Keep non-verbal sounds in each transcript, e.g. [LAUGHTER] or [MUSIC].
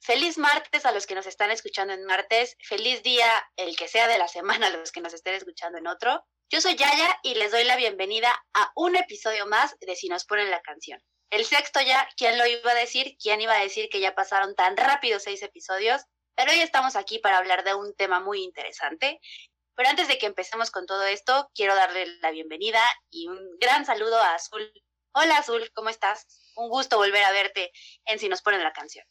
Feliz martes a los que nos están escuchando en martes, feliz día el que sea de la semana a los que nos estén escuchando en otro. Yo soy Yaya y les doy la bienvenida a un episodio más de Si nos ponen la canción. El sexto ya, ¿quién lo iba a decir? ¿Quién iba a decir que ya pasaron tan rápido seis episodios? Pero hoy estamos aquí para hablar de un tema muy interesante. Pero antes de que empecemos con todo esto, quiero darle la bienvenida y un gran saludo a Azul. Hola Azul, ¿cómo estás? Un gusto volver a verte en Si nos ponen la canción.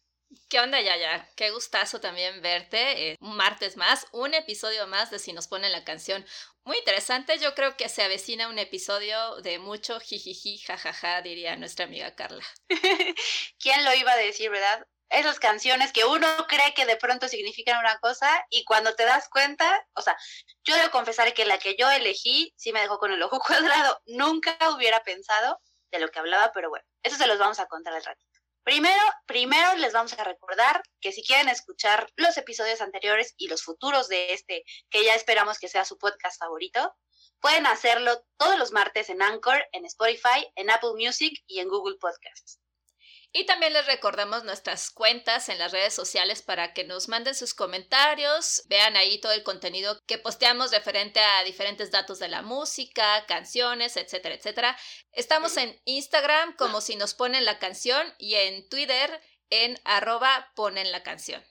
¿Qué onda, Yaya? Qué gustazo también verte. Eh, un martes más, un episodio más de Si nos ponen la canción. Muy interesante, yo creo que se avecina un episodio de mucho jijiji, jajaja, diría nuestra amiga Carla. [LAUGHS] ¿Quién lo iba a decir, verdad? Esas canciones que uno cree que de pronto significan una cosa y cuando te das cuenta, o sea, yo debo confesar que la que yo elegí sí me dejó con el ojo [LAUGHS] cuadrado. Nunca hubiera pensado de lo que hablaba, pero bueno, eso se los vamos a contar al ratito. Primero, primero les vamos a recordar que si quieren escuchar los episodios anteriores y los futuros de este, que ya esperamos que sea su podcast favorito, pueden hacerlo todos los martes en Anchor, en Spotify, en Apple Music y en Google Podcasts. Y también les recordamos nuestras cuentas en las redes sociales para que nos manden sus comentarios, vean ahí todo el contenido que posteamos referente a diferentes datos de la música, canciones, etcétera, etcétera. Estamos en Instagram como si nos ponen la canción y en Twitter en arroba ponen la canción.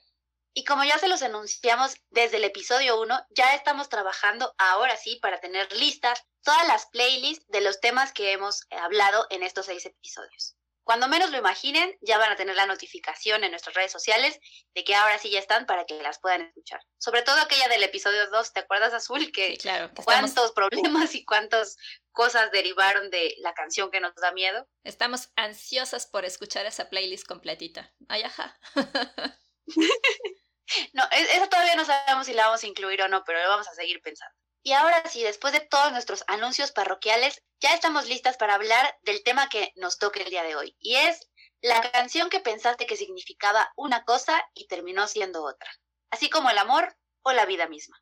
Y como ya se los anunciamos desde el episodio 1, ya estamos trabajando ahora sí para tener listas todas las playlists de los temas que hemos hablado en estos seis episodios. Cuando menos lo imaginen, ya van a tener la notificación en nuestras redes sociales de que ahora sí ya están para que las puedan escuchar. Sobre todo aquella del episodio 2, ¿te acuerdas, Azul? Que, claro, cuántos problemas y cuántas cosas derivaron de la canción que nos da miedo. Estamos ansiosas por escuchar esa playlist completita. Ay, ajá. [LAUGHS] [LAUGHS] no, e-, eso todavía no sabemos si la vamos a incluir o no, pero lo vamos a seguir pensando. Y ahora sí, después de todos nuestros anuncios parroquiales, ya estamos listas para hablar del tema que nos toca el día de hoy. Y es la canción que pensaste que significaba una cosa y terminó siendo otra. Así como el amor o la vida misma.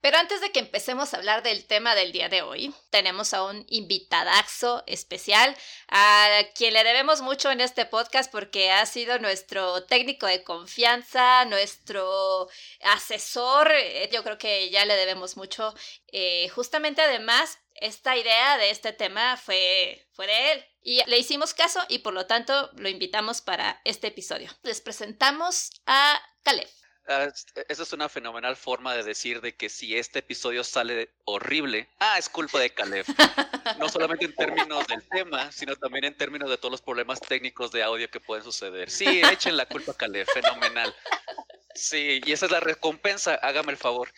Pero antes de que empecemos a hablar del tema del día de hoy, tenemos a un invitadaxo especial a quien le debemos mucho en este podcast porque ha sido nuestro técnico de confianza, nuestro asesor. Eh, yo creo que ya le debemos mucho. Eh, justamente además, esta idea de este tema fue, fue de él. Y le hicimos caso y por lo tanto lo invitamos para este episodio. Les presentamos a Caleb. Ah, esa es una fenomenal forma de decir de que si este episodio sale horrible, ah, es culpa de Caleb. No solamente en términos del tema, sino también en términos de todos los problemas técnicos de audio que pueden suceder. Sí, echen la culpa a Caleb, fenomenal. Sí, y esa es la recompensa, hágame el favor.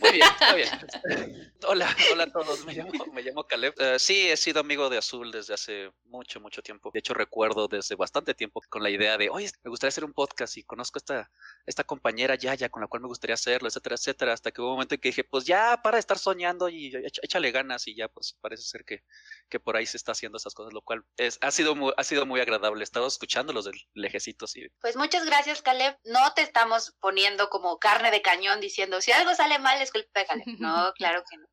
Muy bien, está bien. [LAUGHS] Hola, hola a todos, me llamo, me llamo Caleb. Eh, sí, he sido amigo de Azul desde hace mucho, mucho tiempo. De hecho, recuerdo desde bastante tiempo con la idea de, oye, me gustaría hacer un podcast y conozco a esta, esta compañera Yaya con la cual me gustaría hacerlo, etcétera, etcétera, hasta que hubo un momento en que dije, pues ya, para de estar soñando y échale ganas y ya, pues parece ser que, que por ahí se está haciendo esas cosas, lo cual es, ha, sido muy, ha sido muy agradable. He estado escuchando los del lejecitos y... Pues muchas gracias, Caleb. No te estamos poniendo como carne de cañón diciendo, si algo sale mal es culpa de Caleb. No, [LAUGHS] claro que no.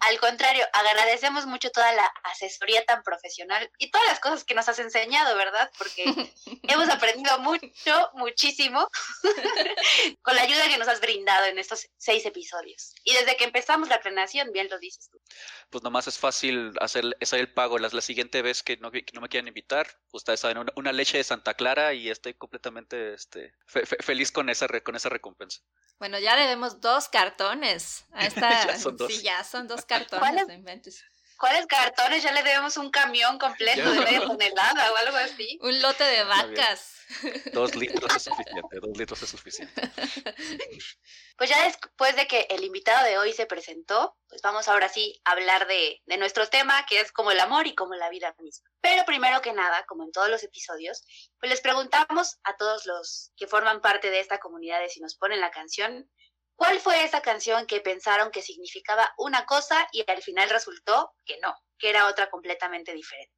Al contrario, agradecemos mucho toda la asesoría tan profesional y todas las cosas que nos has enseñado, ¿verdad? Porque [LAUGHS] hemos aprendido mucho, muchísimo [LAUGHS] con la ayuda que nos has brindado en estos seis episodios. Y desde que empezamos la planeación, bien lo dices tú. Pues nomás es fácil hacer, el pago. La, la siguiente vez que no, no me quieran invitar, ustedes saben, una, leche de Santa Clara y estoy completamente este, feliz con esa, con esa recompensa. Bueno, ya debemos dos cartones. A [LAUGHS] esta... ya son dos. Sí, ya son dos cartones. ¿Cuáles cartones? Ya le debemos un camión completo de media tonelada o algo así. Un lote de vacas. Dos [LAUGHS] litros es suficiente, dos litros es suficiente. Pues ya después de que el invitado de hoy se presentó, pues vamos ahora sí a hablar de, de nuestro tema, que es como el amor y como la vida misma. Pero primero que nada, como en todos los episodios, pues les preguntamos a todos los que forman parte de esta comunidad de si nos ponen la canción, ¿cuál fue esa canción que pensaron que significaba una cosa y al final resultó que no, que era otra completamente diferente?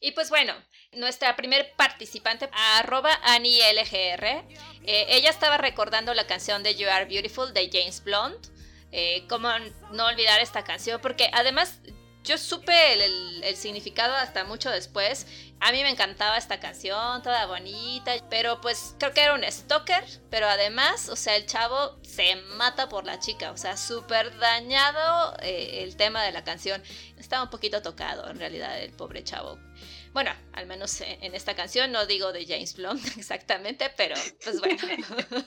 Y pues bueno, nuestra primer participante, arroba AniLGR, eh, ella estaba recordando la canción de You Are Beautiful de James Blunt. Eh, ¿Cómo no olvidar esta canción? Porque además yo supe el, significado hasta mucho después. A mí me encantaba esta canción, toda bonita, pero pues creo que era un stalker, pero además, o sea, el chavo se mata por la chica, o sea, súper dañado eh, el tema de la canción. Estaba un poquito tocado en realidad el pobre chavo. Bueno, al menos en esta canción, no digo de James Blunt [LAUGHS] exactamente, pero pues bueno. [LAUGHS]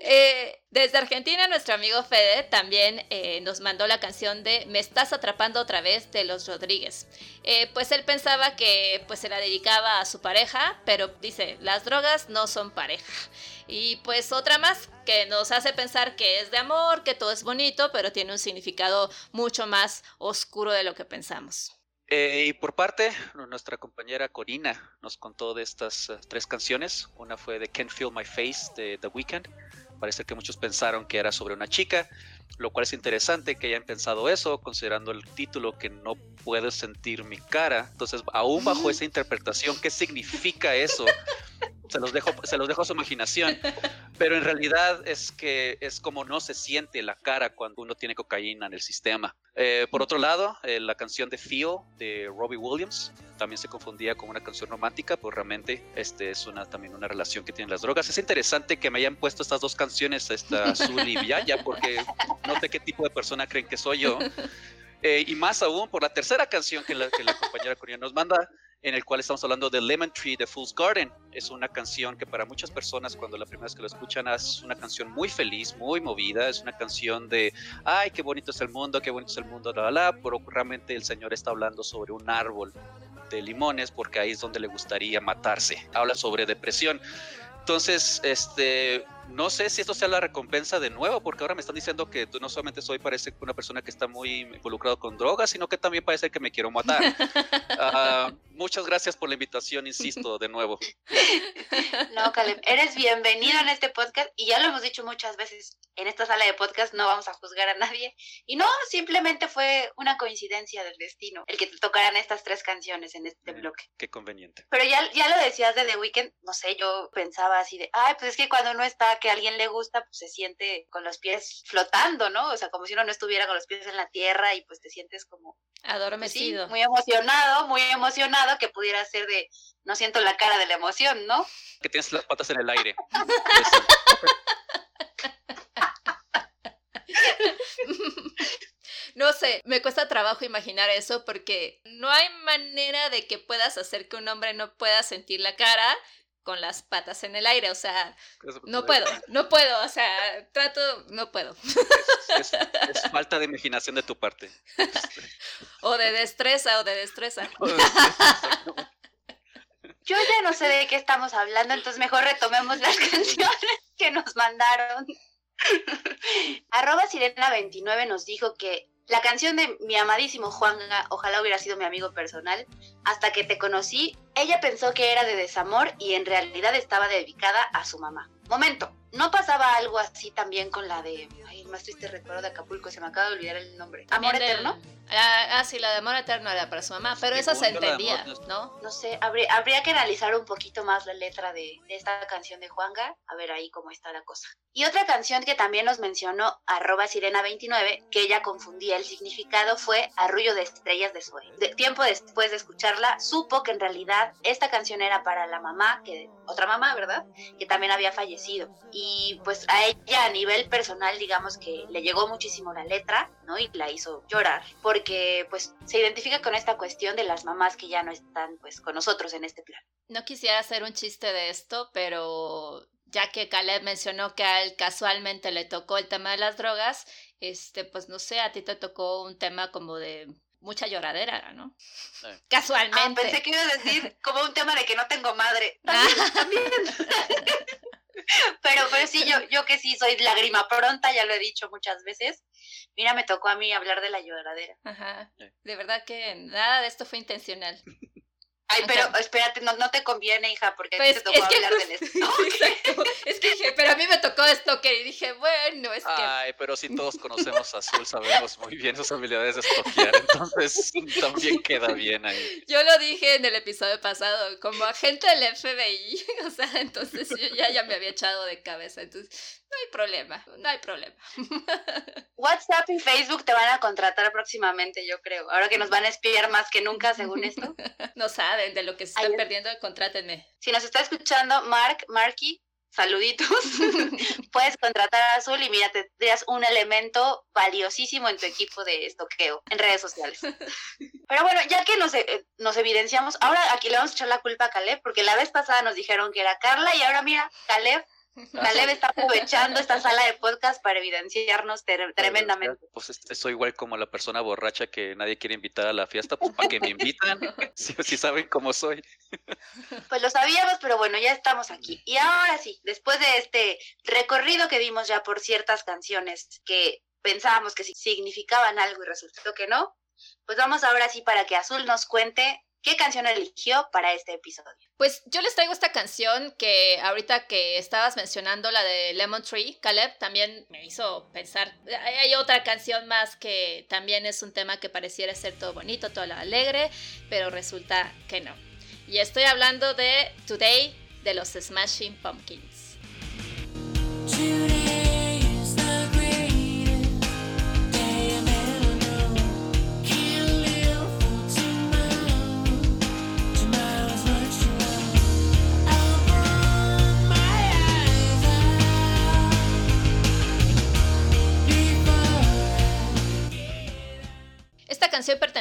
eh, desde Argentina, nuestro amigo Fede también eh, nos mandó la canción de Me estás atrapando otra vez de los Rodríguez. Eh, pues él pensaba que pues se la dedicaba a su pareja, pero dice, las drogas no son pareja. Y pues otra más que nos hace pensar que es de amor, que todo es bonito, pero tiene un significado mucho más oscuro de lo que pensamos. Eh, y por parte, nuestra compañera Corina nos contó de estas uh, tres canciones. Una fue de Can't Feel My Face de The Weeknd. Parece que muchos pensaron que era sobre una chica, lo cual es interesante que hayan pensado eso, considerando el título que no puedo sentir mi cara. Entonces, aún bajo esa interpretación, ¿qué significa eso? Se los dejo, se los dejo a su imaginación. Pero en realidad es que es como no se siente la cara cuando uno tiene cocaína en el sistema. Eh, por otro lado, eh, la canción de Feel de Robbie Williams también se confundía con una canción romántica, pues realmente este es una, también una relación que tienen las drogas. Es interesante que me hayan puesto estas dos canciones, esta Azul y Villaya, porque no sé qué tipo de persona creen que soy yo. Eh, y más aún por la tercera canción que la, que la compañera coreana nos manda, en el cual estamos hablando de Lemon Tree de Fool's Garden. Es una canción que para muchas personas cuando la primera vez que lo escuchan es una canción muy feliz, muy movida, es una canción de, ay, qué bonito es el mundo, qué bonito es el mundo, la, la, la, pero realmente el Señor está hablando sobre un árbol de limones porque ahí es donde le gustaría matarse. Habla sobre depresión. Entonces, este, no sé si esto sea la recompensa de nuevo, porque ahora me están diciendo que tú no solamente soy, parece una persona que está muy involucrado con drogas, sino que también parece que me quiero matar. uh, [LAUGHS] muchas gracias por la invitación, insisto, de nuevo. No, Caleb, eres bienvenido en este podcast y ya lo hemos dicho muchas veces, en esta sala de podcast no vamos a juzgar a nadie. Y no, simplemente fue una coincidencia del destino el que te tocaran estas tres canciones en este Mm, bloque. Qué conveniente. Pero ya, ya lo decías de The Weeknd, no sé, yo pensaba así de, ay, pues es que cuando uno está que a alguien le gusta, pues se siente con los pies flotando, ¿no? O sea, como si uno no estuviera con los pies en la tierra y pues te sientes como pues sí, Adormecido. muy emocionado, muy emocionado, que pudiera ser de, no siento la cara de la emoción, ¿no? Que tienes las patas en el aire. [LAUGHS] No sé, me cuesta trabajo imaginar eso porque no hay manera de que puedas hacer que un hombre no pueda sentir la cara con las patas en el aire, o sea, no puedo, no puedo, o sea, trato, no puedo. Es, es, es falta de imaginación de tu parte. [LAUGHS] O de destreza, [LAUGHS] o de destreza. Yo ya no sé de qué estamos hablando, entonces mejor retomemos las [LAUGHS] canciones que nos mandaron. Arroba Sirena29 nos dijo que la canción de mi amadísimo Juanga, ojalá hubiera sido mi amigo personal, hasta que te conocí, ella pensó que era de desamor y en realidad estaba dedicada a su mamá. Momento, ¿no pasaba algo así también con la de, ay, el más triste recuerdo de Acapulco, se me acaba de olvidar el nombre? ¿Amor eterno? Ah, ah, sí, la de amor eterno era para su mamá, pero esa se entendía, amor ¿no? No sé, habría, habría que analizar un poquito más la letra de, de esta canción de Juanga, a ver ahí cómo está la cosa. Y otra canción que también nos mencionó arroba sirena29, que ella confundía el significado, fue Arrullo de Estrellas de Zoe. De, tiempo después de escucharla, supo que en realidad esta canción era para la mamá, que otra mamá, ¿verdad? Que también había fallecido. Y pues a ella a nivel personal, digamos que le llegó muchísimo la letra, ¿no? Y la hizo llorar, porque pues se identifica con esta cuestión de las mamás que ya no están pues con nosotros en este plan. No quisiera hacer un chiste de esto, pero ya que Caleb mencionó que a él casualmente le tocó el tema de las drogas, este, pues no sé, a ti te tocó un tema como de mucha lloradera, ¿no? Ah, Casualmente. pensé que iba a decir como un tema de que no tengo madre. [LAUGHS] También, también. [LAUGHS] pero, pero sí, yo, yo que sí soy lágrima pronta, ya lo he dicho muchas veces. Mira, me tocó a mí hablar de la lloradera. Ajá. De verdad que nada de esto fue intencional. [LAUGHS] Ay, O pero sea- espérate, no, no te conviene, hija, porque Pues, te tocó que hablar justo- [LAUGHS] del. Es que dije, pero a mí me tocó Stalker y dije, bueno, es que Ay, pero si todos conocemos a Azul, sabemos muy bien sus habilidades de estoquear, entonces [LAUGHS] también queda bien ahí. yo lo dije en el episodio pasado, como agente del FBI, [LAUGHS] o sea, entonces yo ya, ya me había echado de cabeza, entonces no hay problema, no hay problema. WhatsApp y Facebook te van a contratar próximamente, yo creo. Ahora que nos van a espiar más que nunca, según esto. No de lo que se están perdiendo, contrátenme. Si nos está escuchando, Mark, Marky, saluditos. [LAUGHS] Puedes contratar a Azul y mira, tendrías un elemento valiosísimo en tu equipo de estoqueo en redes sociales. [LAUGHS] Pero bueno, ya que nos, eh, nos evidenciamos, ahora aquí le vamos a echar la culpa a Caleb, porque la vez pasada nos dijeron que era Carla y ahora mira, Caleb, [LAUGHS] Caleb está aprovechando esta sala de podcast para evidenciarnos ter- tremendamente. Pues este, soy igual como la persona borracha que nadie quiere invitar a la fiesta, pues para que me invitan, [LAUGHS] [LAUGHS] si, si saben cómo soy. Pues lo sabíamos, pero bueno, ya estamos aquí. Y ahora sí, después de este recorrido que dimos ya por ciertas canciones que pensábamos que significaban algo y resultó que no, pues vamos ahora sí para que Azul nos cuente qué canción eligió para este episodio. Pues yo les traigo esta canción que ahorita que estabas mencionando, la de Lemon Tree, Caleb, también me hizo pensar. Hay otra canción más que también es un tema que pareciera ser todo bonito, todo alegre, pero resulta que no. Y estoy hablando de Today de los Smashing Pumpkins.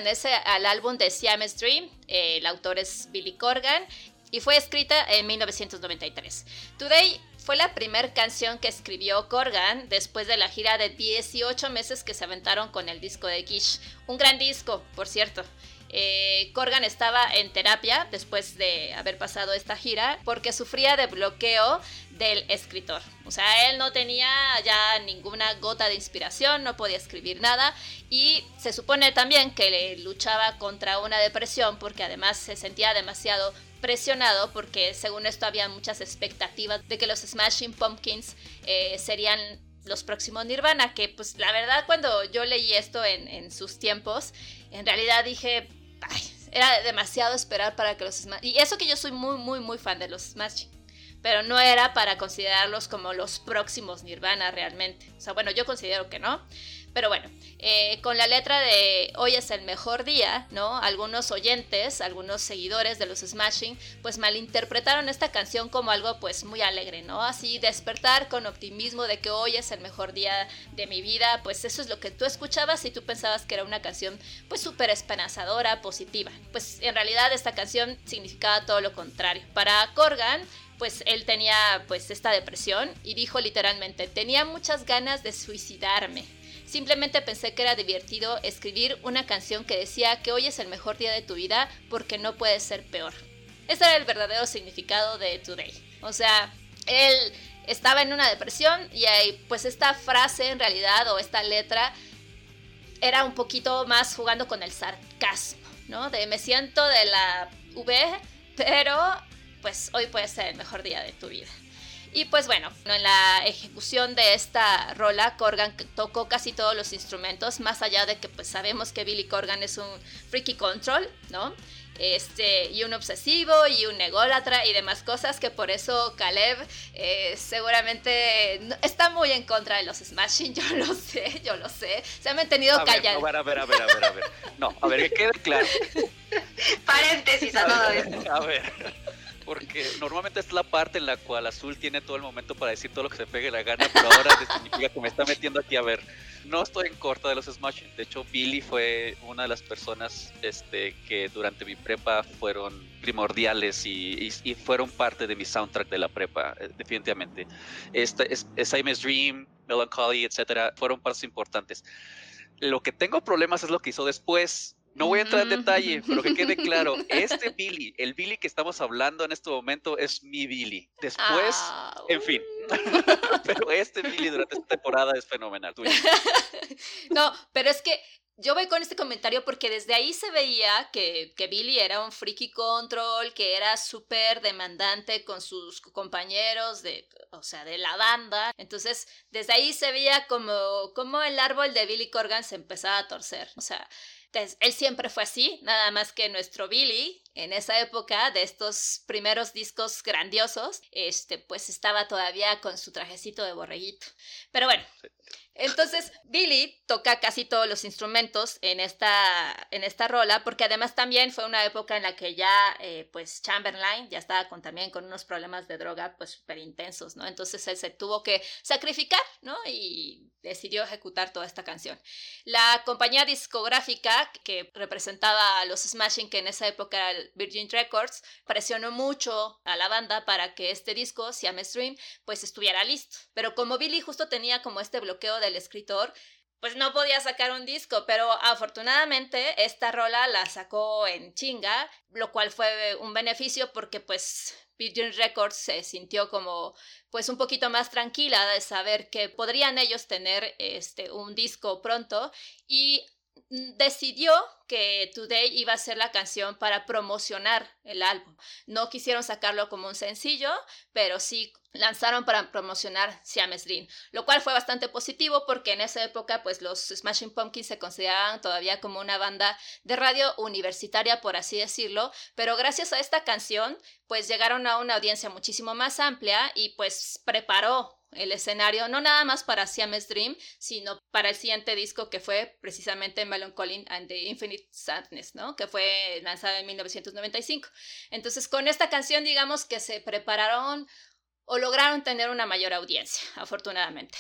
Pertenece al álbum de Siamese Dream, eh, el autor es Billy Corgan y fue escrita en 1993. Today fue la primera canción que escribió Corgan después de la gira de 18 meses que se aventaron con el disco de Gish. Un gran disco, por cierto. Eh, Corgan estaba en terapia después de haber pasado esta gira porque sufría de bloqueo del escritor. O sea, él no tenía ya ninguna gota de inspiración, no podía escribir nada y se supone también que luchaba contra una depresión porque además se sentía demasiado presionado porque según esto había muchas expectativas de que los Smashing Pumpkins eh, serían los próximos Nirvana, que pues la verdad cuando yo leí esto en sus tiempos, en realidad dije, "Ay, era demasiado esperar para que los Smashing... Y eso que yo soy muy, muy, muy fan de los Smashing, pero no era para considerarlos como los próximos Nirvana realmente. O sea, bueno, yo considero que no. Pero bueno, eh, con la letra de Hoy es el mejor día, ¿no? Algunos oyentes, algunos seguidores de los Smashing, pues malinterpretaron esta canción como algo pues muy alegre, ¿no? Así despertar con optimismo de que hoy es el mejor día de mi vida, pues eso es lo que tú escuchabas y tú pensabas que era una canción pues súper esperanzadora, positiva. Pues en realidad esta canción significaba todo lo contrario. Para Corgan, pues él tenía pues esta depresión y dijo literalmente, tenía muchas ganas de suicidarme. Simplemente pensé que era divertido escribir una canción que decía que hoy es el mejor día de tu vida porque no puede ser peor. Ese era el verdadero significado de Today. O sea, él estaba en una depresión y pues esta frase en realidad o esta letra era un poquito más jugando con el sarcasmo, ¿no? De me siento de la V, pero pues hoy puede ser el mejor día de tu vida. Y pues bueno, en la ejecución de esta rola, Corgan tocó casi todos los instrumentos, más allá de que pues sabemos que Billy Corgan es un freaky control, ¿no? Este, y un obsesivo y un ególatra y demás cosas que por eso Caleb eh, seguramente no- está muy en contra de los Smashing, [LAUGHS] yo lo sé, yo lo sé. Se han mantenido callados. no, a ver, a ver, a ver, a ver, a ver. No, a ver, que quede claro. [LAUGHS] Paréntesis a todo esto. A ver, porque normalmente es la parte en la cual Azul tiene todo el momento para decir todo lo que se pegue la gana, pero ahora [LAUGHS] significa que me está metiendo aquí a ver. No estoy en corta de los Smashing. De hecho, Billy fue una de las personas este, que durante mi prepa fueron primordiales y, y- y fueron parte de mi soundtrack de la prepa, eh, definitivamente. Este, es, es Simon's Dream, Melancholy, etcétera, fueron partes importantes. Lo que tengo problemas es lo que hizo después. No voy a entrar en detalle, pero que quede claro, [LAUGHS] este Billy, el Billy que estamos hablando en este momento es mi Billy. Después, Ah, en fin. [LAUGHS] pero este Billy durante esta temporada es fenomenal. [LAUGHS] No, pero es que yo voy con este comentario porque desde ahí se veía que, que Billy era un freaky control, que era súper demandante con sus compañeros de, o sea, de la banda. Entonces, desde ahí se veía como, como el árbol de Billy Corgan se empezaba a torcer. O sea, entonces, él siempre fue así, nada más que nuestro Billy, en esa época de estos primeros discos grandiosos, este, pues estaba todavía con su trajecito de borreguito. Pero bueno, entonces, Billy toca casi todos los instrumentos en esta, en esta rola, porque además también fue una época en la que ya, eh, pues, Chamberlain ya estaba con, también con unos problemas de droga, pues, súper intensos, ¿no? Entonces él se tuvo que sacrificar, ¿no? Y decidió ejecutar toda esta canción. La compañía discográfica que representaba a los Smashing, que en esa época era Virgin Records, presionó mucho a la banda para que este disco, Siamese Dream, pues estuviera listo. Pero como Billy justo tenía como este bloqueo del escritor, pues no podía sacar un disco, pero afortunadamente esta rola la sacó en chinga, lo cual fue un beneficio porque pues Virgin Records se sintió como pues un poquito más tranquila de saber que podrían ellos tener este un disco pronto. Y decidió que Today iba a ser la canción para promocionar el álbum. No quisieron sacarlo como un sencillo, pero sí lanzaron para promocionar Siamese Dream, lo cual fue bastante positivo porque en esa época pues los Smashing Pumpkins se consideraban todavía como una banda de radio universitaria por así decirlo, pero gracias a esta canción pues llegaron a una audiencia muchísimo más amplia y pues preparó el escenario no nada más para Siamese Dream, sino para el siguiente disco que fue precisamente Melancholy and the Infinite Sadness, ¿no? Que fue lanzado en 1995. Entonces, con esta canción, digamos que se prepararon o lograron tener una mayor audiencia, afortunadamente.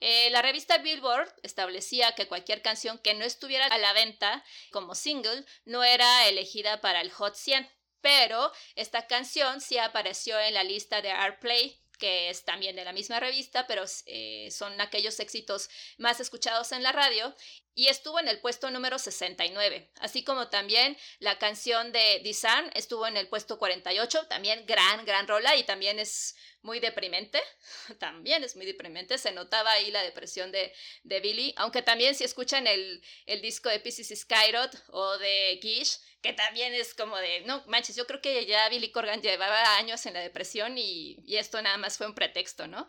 Eh, la revista Billboard establecía que cualquier canción que no estuviera a la venta como single no era elegida para el Hot 100, pero esta canción sí apareció en la lista de Airplay que es también de la misma revista, pero eh, son aquellos éxitos más escuchados en la radio, y estuvo en el puesto número 69, así como también la canción de Design estuvo en el puesto 48, también gran, gran rola, y también es muy deprimente, [LAUGHS] también es muy deprimente, se notaba ahí la depresión de, de Billy, aunque también si escuchan el, el disco de Pieces Skyrod o de Gish, que también es como de, no manches, yo creo que ya Billy Corgan llevaba años en la depresión y, y esto nada más fue un pretexto, ¿no?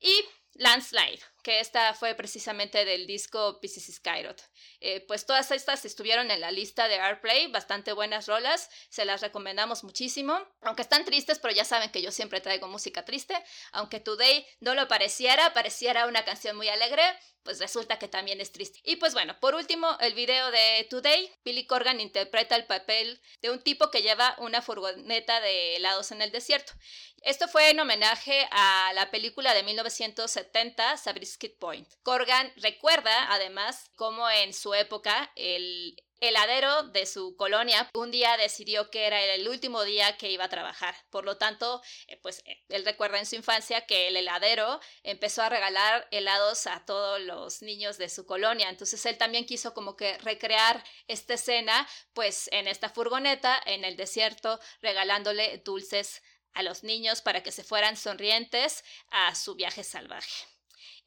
Y Landslide, que esta fue precisamente del disco Pieces Skyrod. Eh, pues todas estas estuvieron en la lista de Airplay, bastante buenas rolas, se las recomendamos muchísimo, aunque están tristes, pero ya saben que yo siempre traigo música triste, aunque Today no lo pareciera, pareciera una canción muy alegre, pues resulta que también es triste. Y pues bueno, por último, el video de Today, Billy Corgan interpreta el papel de un tipo que lleva una furgoneta de helados en el desierto. Esto fue en homenaje a la película de 1970, Point. Corgan recuerda, además, cómo en su época el heladero de su colonia un día decidió que era el último día que iba a trabajar. Por lo tanto, eh, pues eh, él recuerda en su infancia que el heladero empezó a regalar helados a todos los niños de su colonia. Entonces él también quiso como que recrear esta escena pues en esta furgoneta en el desierto regalándole dulces a los niños para que se fueran sonrientes a su viaje salvaje.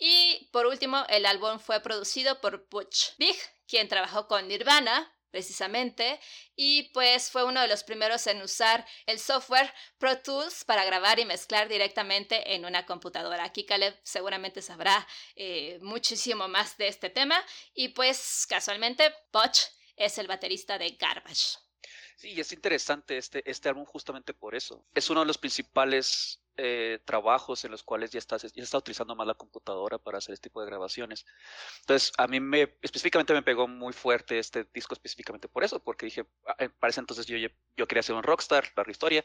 Y por último, el álbum fue producido por Butch Vig, quien trabajó con Nirvana precisamente, y pues fue uno de los primeros en usar el software Pro Tools para grabar y mezclar directamente en una computadora. Aquí Caleb seguramente sabrá eh, muchísimo más de este tema, y pues casualmente Butch es el baterista de Garbage. Sí, es interesante este, este álbum justamente por eso. Es uno de los principales eh, trabajos en los cuales ya estás ya está utilizando más la computadora para hacer este tipo de grabaciones. Entonces, a mí me específicamente me pegó muy fuerte este disco específicamente por eso, porque dije, ah, para ese entonces yo, yo quería ser un rockstar, la historia,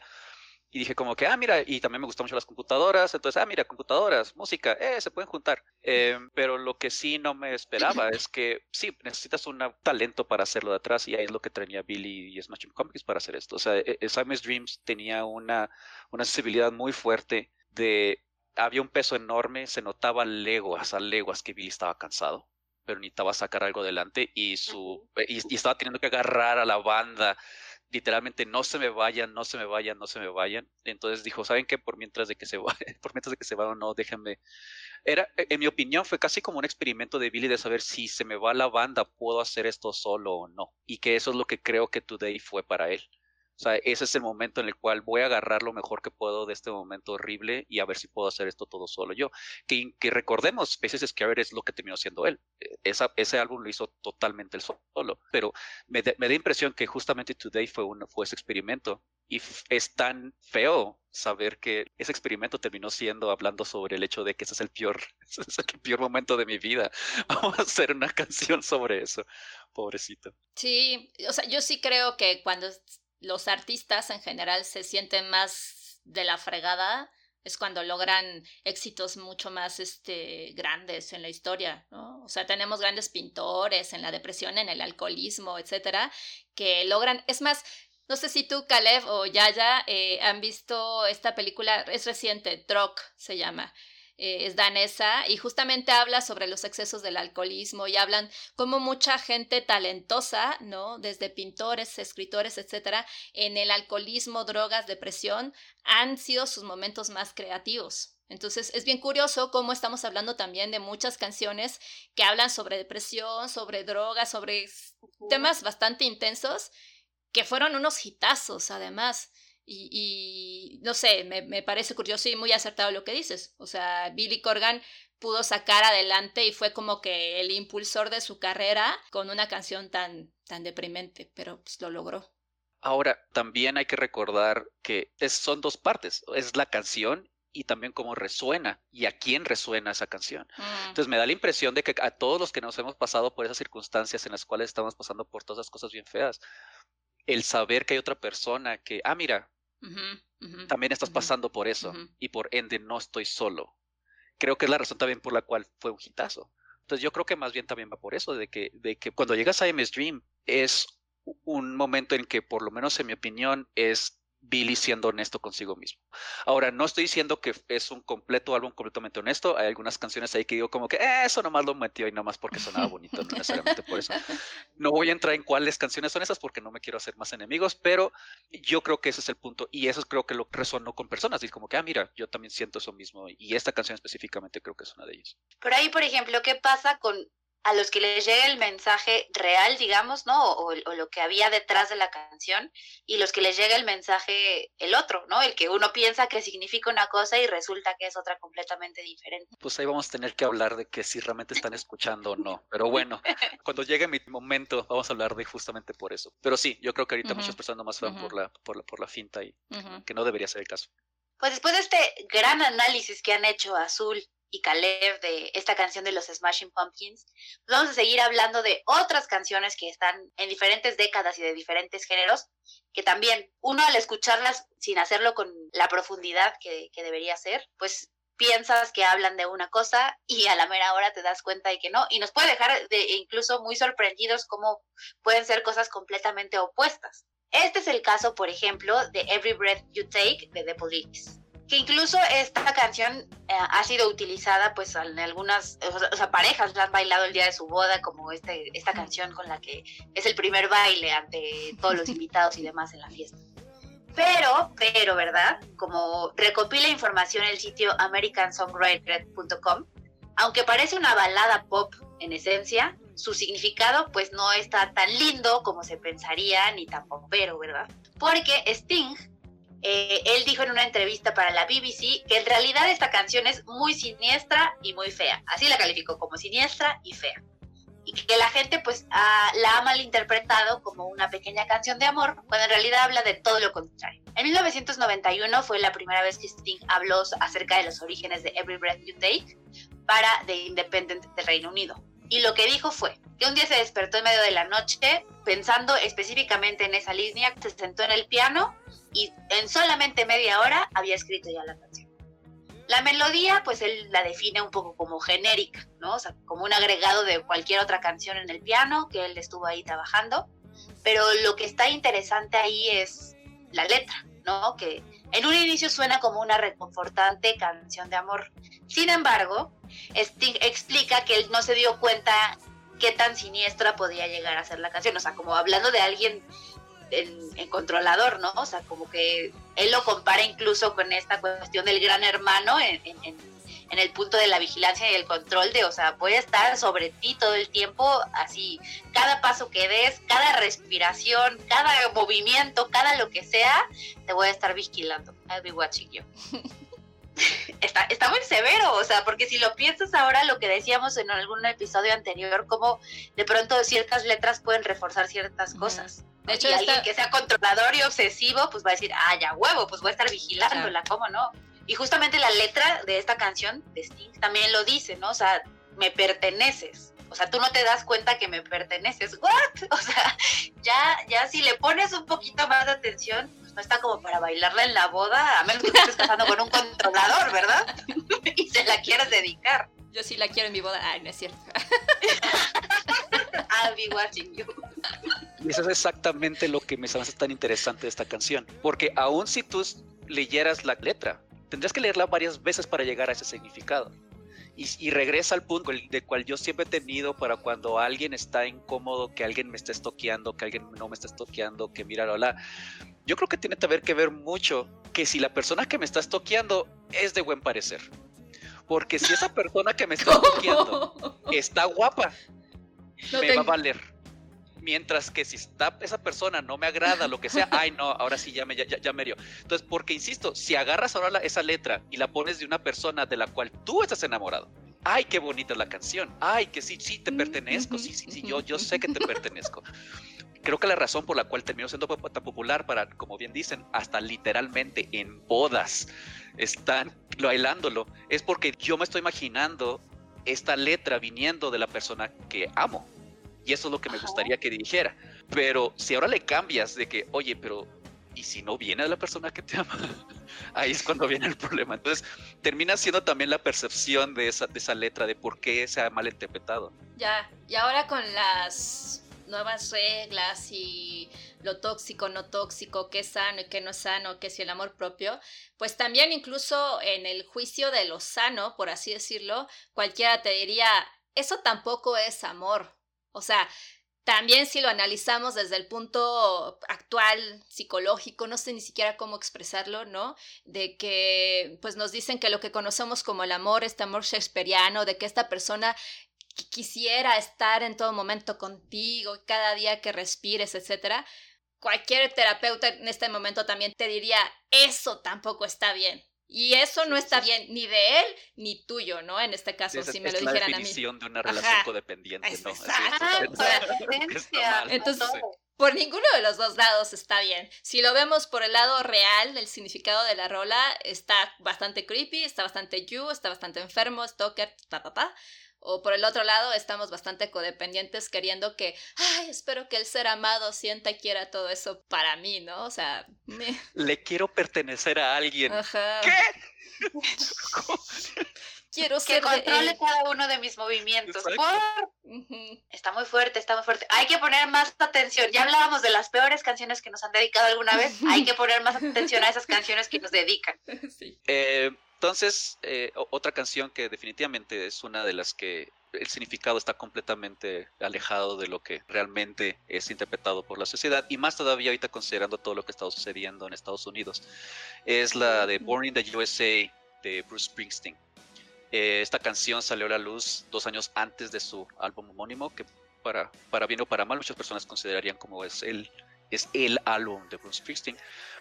y dije como que, ah, mira, y también me gustan mucho las computadoras, entonces, ah, mira, computadoras, música, eh, se pueden juntar. Eh, pero lo que sí no me esperaba es que, sí, necesitas un talento para hacerlo de atrás y ahí es lo que tenía Billy y Smashing Pumpkins para hacer esto. O sea, e, e, Simon's Dreams tenía una, una sensibilidad muy fuerte de, había un peso enorme, se notaba leguas a leguas que Billy estaba cansado pero necesitaba sacar algo adelante y su y, y estaba teniendo que agarrar a la banda literalmente no se me vayan, no se me vayan, no se me vayan. Entonces dijo, ¿saben qué? Por mientras de que se va, [LAUGHS] por mientras de que se va o no, déjenme. Era, e, en mi opinión, fue casi como un experimento de Billy de saber si se me va la banda, puedo hacer esto solo o no. Y que eso es lo que creo que Today fue para él. O sea, ese es el momento en el cual voy a agarrar lo mejor que puedo de este momento horrible y a ver si puedo hacer esto todo solo yo. Que, que recordemos, Spaces Scare es lo que terminó siendo él. Eh, Esa, ese álbum lo hizo totalmente él solo. Pero me, da- me da impresión que justamente Today fue, un, fue ese experimento. Y es tan feo saber que ese experimento terminó siendo hablando sobre el hecho de que ese es el peor, [LAUGHS] ese es el peor momento de mi vida. [LAUGHS] Vamos a hacer una canción sobre eso. Pobrecito. Sí, o sea, yo sí creo que cuando los artistas en general se sienten más de la fregada, es cuando logran éxitos mucho más este, grandes en la historia, ¿no? O sea, tenemos grandes pintores en la depresión, en el alcoholismo, etcétera, que logran, es más, no sé si tú, Caleb o Yaya, eh, han visto esta película, es reciente, Drog se llama, eh, es danesa y justamente habla sobre los excesos del alcoholismo y hablan como mucha gente talentosa, ¿no? Desde pintores, escritores, etcétera, en el alcoholismo, drogas, depresión, han sido sus momentos más creativos. Entonces es bien curioso cómo estamos hablando también de muchas canciones que hablan sobre depresión, sobre drogas, sobre temas bastante intensos que fueron unos hitazos además. Y, y no sé, me, me parece curioso y muy acertado lo que dices. O sea, Billy Corgan pudo sacar adelante y fue como que el impulsor de su carrera con una canción tan, tan deprimente, pero pues lo logró. Ahora, también hay que recordar que es- son dos partes. Es la canción y también cómo resuena y a quién resuena esa canción. Mm, Entonces me da la impresión de que a todos los que nos hemos pasado por esas circunstancias en las cuales estamos pasando por todas esas cosas bien feas, el saber que hay otra persona que, ah, mira, también estás pasando por eso y por ende no estoy solo. Creo que es la razón también por la cual fue un hitazo. Entonces yo creo que más bien también va por eso, de que, de que cuando llegas a MS Dream es un momento en que, por lo menos en mi opinión, es Billy siendo honesto consigo mismo. Ahora, no estoy diciendo que es un completo álbum completamente honesto. Hay algunas canciones ahí que digo como que "Eh, eso nomás lo metió y nomás porque sonaba [LAUGHS] bonito, no necesariamente por eso. No voy a entrar en cuáles canciones son esas porque no me quiero hacer más enemigos, pero yo creo que ese es el punto y eso creo que lo resonó con personas. Y como que, ah, mira, yo también siento eso mismo y esta canción específicamente creo que es una de ellas. Por ahí, por ejemplo, ¿qué pasa con a los que les llega el mensaje real, digamos, ¿no? O, o lo que había detrás de la canción y los que les llega el mensaje, el otro, ¿no? El que uno piensa que significa una cosa y resulta que es otra completamente diferente. Pues ahí vamos a tener que hablar de que si realmente están escuchando o no. Pero [LAUGHS] bueno, cuando llegue mi momento vamos a hablar de justamente por eso. Pero sí, yo creo que ahorita muchas personas nomás van por la, por la, por la finta y que no debería ser el caso. Pues después de este gran análisis que han hecho Azul y Caleb de esta canción de los Smashing Pumpkins, pues vamos a seguir hablando de otras canciones que están en diferentes décadas y de diferentes géneros, que también uno al escucharlas sin hacerlo con la profundidad que, que debería ser, pues piensas que hablan de una cosa y a la mera hora te das cuenta de que no, y nos puede dejar de, incluso muy sorprendidos cómo pueden ser cosas completamente opuestas. Este es el caso, por ejemplo, de Every Breath You Take de The Police que incluso esta canción eh, ha sido utilizada pues en algunas, o sea, parejas la han bailado el día de su boda como este, esta canción con la que es el primer baile ante todos los invitados y demás en la fiesta. Pero, pero, ¿verdad? Como recopila información el sitio americansongwriter.com, aunque parece una balada pop en esencia, su significado pues no está tan lindo como se pensaría ni tan popero, ¿verdad? Porque Sting eh, él dijo en una entrevista para la BBC que en realidad esta canción es muy siniestra y muy fea. Así la calificó como siniestra y fea. Y que la gente pues ah, la ha malinterpretado como una pequeña canción de amor, cuando en realidad habla de todo lo contrario. En 1991 fue la primera vez que Sting habló acerca de los orígenes de Every Breath You Take para The Independent del Reino Unido. Y lo que dijo fue que un día se despertó en medio de la noche pensando específicamente en esa línea, se sentó en el piano y en solamente media hora había escrito ya la canción. La melodía, pues él la define un poco como genérica, ¿no? O sea, como un agregado de cualquier otra canción en el piano que él estuvo ahí trabajando. Pero lo que está interesante ahí es la letra, ¿no? Que en un inicio suena como una reconfortante canción de amor. Sin embargo, Sting explica que él no se dio cuenta qué tan siniestra podía llegar a ser la canción. O sea, como hablando de alguien en, en controlador, ¿no? O sea, como que él lo compara incluso con esta cuestión del gran hermano en, en- en- en el punto de la vigilancia y el control de, o sea, voy a estar sobre ti todo el tiempo, así, cada paso que des, cada respiración, cada movimiento, cada lo que sea, te voy a estar vigilando. I'll be watching you. [LAUGHS] Está, está muy severo, o sea, porque si lo piensas ahora, lo que decíamos en algún episodio anterior, como de pronto ciertas letras pueden reforzar ciertas cosas. De hecho, y alguien que sea controlador y obsesivo, pues va a decir, ah, ya huevo, pues voy a estar vigilándola, ¿cómo no? Y justamente la letra de esta canción de Sting también lo dice, ¿no? O sea, me perteneces. O sea, tú no te das cuenta que me perteneces. ¿What? [LAUGHS] O sea, ya, ya si le pones un poquito más de atención, pues no está como para bailarla en la boda, a menos que te estés casando con un controlador, ¿verdad? [LAUGHS] y se la quieres dedicar. Yo sí la quiero en mi boda. Ay, no es cierto. [LAUGHS] I'll be watching you. Y eso es exactamente lo que me hace tan interesante de esta canción. Porque aun si tú leyeras la letra, tendrías que leerla varias veces para llegar a ese significado. Y, y regresa al punto de cual yo siempre he tenido para cuando alguien está incómodo, que alguien me esté estoqueando, que alguien no me esté estoqueando, que mira, la, la. Yo creo que tiene que ver, que ver mucho que si la persona que me está estoqueando es de buen parecer. Porque si esa persona que me está [LAUGHS] estoqueando está guapa, No me va a tengo- valer. Mientras que si está esa persona no me agrada, lo que sea, [LAUGHS] ay no, ahora sí ya me, ya, ya- ya me hirió. Entonces, porque insisto, si agarras ahora la- esa letra y la pones de una persona de la cual tú estás enamorado, ay, qué bonita la canción, ay, que sí, sí, te pertenezco, sí, sí, sí, yo, yo sé que te pertenezco. Creo que la razón por la cual terminó siendo tan popular para, como bien dicen, hasta literalmente en bodas están bailándolo, es porque yo me estoy imaginando esta letra viniendo de la persona que amo. Y eso es lo que me gustaría que dijera. Pero si ahora le cambias de que, oye, pero ¿y si no viene la persona que te ama? [LAUGHS] Ahí es cuando viene el problema. Entonces, termina siendo también la percepción de esa, de esa letra, de por qué se ha malinterpretado. Ya, y ahora con las nuevas reglas y lo tóxico, no tóxico, qué es sano y qué no es sano, qué es el amor propio, pues también incluso en el juicio de lo sano, por así decirlo, cualquiera te diría, eso tampoco es amor. O sea, también si lo analizamos desde el punto actual, psicológico, no sé ni siquiera cómo expresarlo, ¿no? De que pues nos dicen que lo que conocemos como el amor, este amor shakespeariano, de que esta persona qui- quisiera estar en todo momento contigo, cada día que respires, etcétera. Cualquier terapeuta en este momento también te diría, eso tampoco está bien. Y eso no está bien ni de él ni tuyo, ¿no? En este caso, Esa si es, me lo es la dijeran a mí. definición de una Ajá. relación codependiente, Es ¿no? Es. [LAUGHS] Entonces. Por ninguno de los dos lados está bien. Si lo vemos por el lado real, el significado de la rola está bastante creepy, está bastante you, está bastante enfermo, stalker, ta, ta, ta. O por el otro lado, estamos bastante codependientes queriendo que, ay, espero que el ser amado sienta y quiera todo eso para mí, ¿no? O sea, me... Le quiero pertenecer a alguien. Ajá. ¿Qué? [LAUGHS] Quiero Que ser controle cada uno de mis movimientos. Por-. Está muy fuerte, está muy fuerte. Hay que poner más atención. Ya hablábamos de las peores canciones que nos han dedicado alguna vez. Hay que poner más atención a esas canciones que nos dedican. [LAUGHS] Sí. Eh, entonces, eh, otra canción que definitivamente es una de las que el significado está completamente alejado de lo que realmente es interpretado por la sociedad y más todavía ahorita considerando todo lo que está sucediendo en Estados Unidos. Es la de Born in the USA de Bruce Springsteen. Eh, esta canción salió a la luz dos años antes de su álbum homónimo, que para, para bien o para mal muchas personas considerarían como es el, es el álbum de Bruce Springsteen.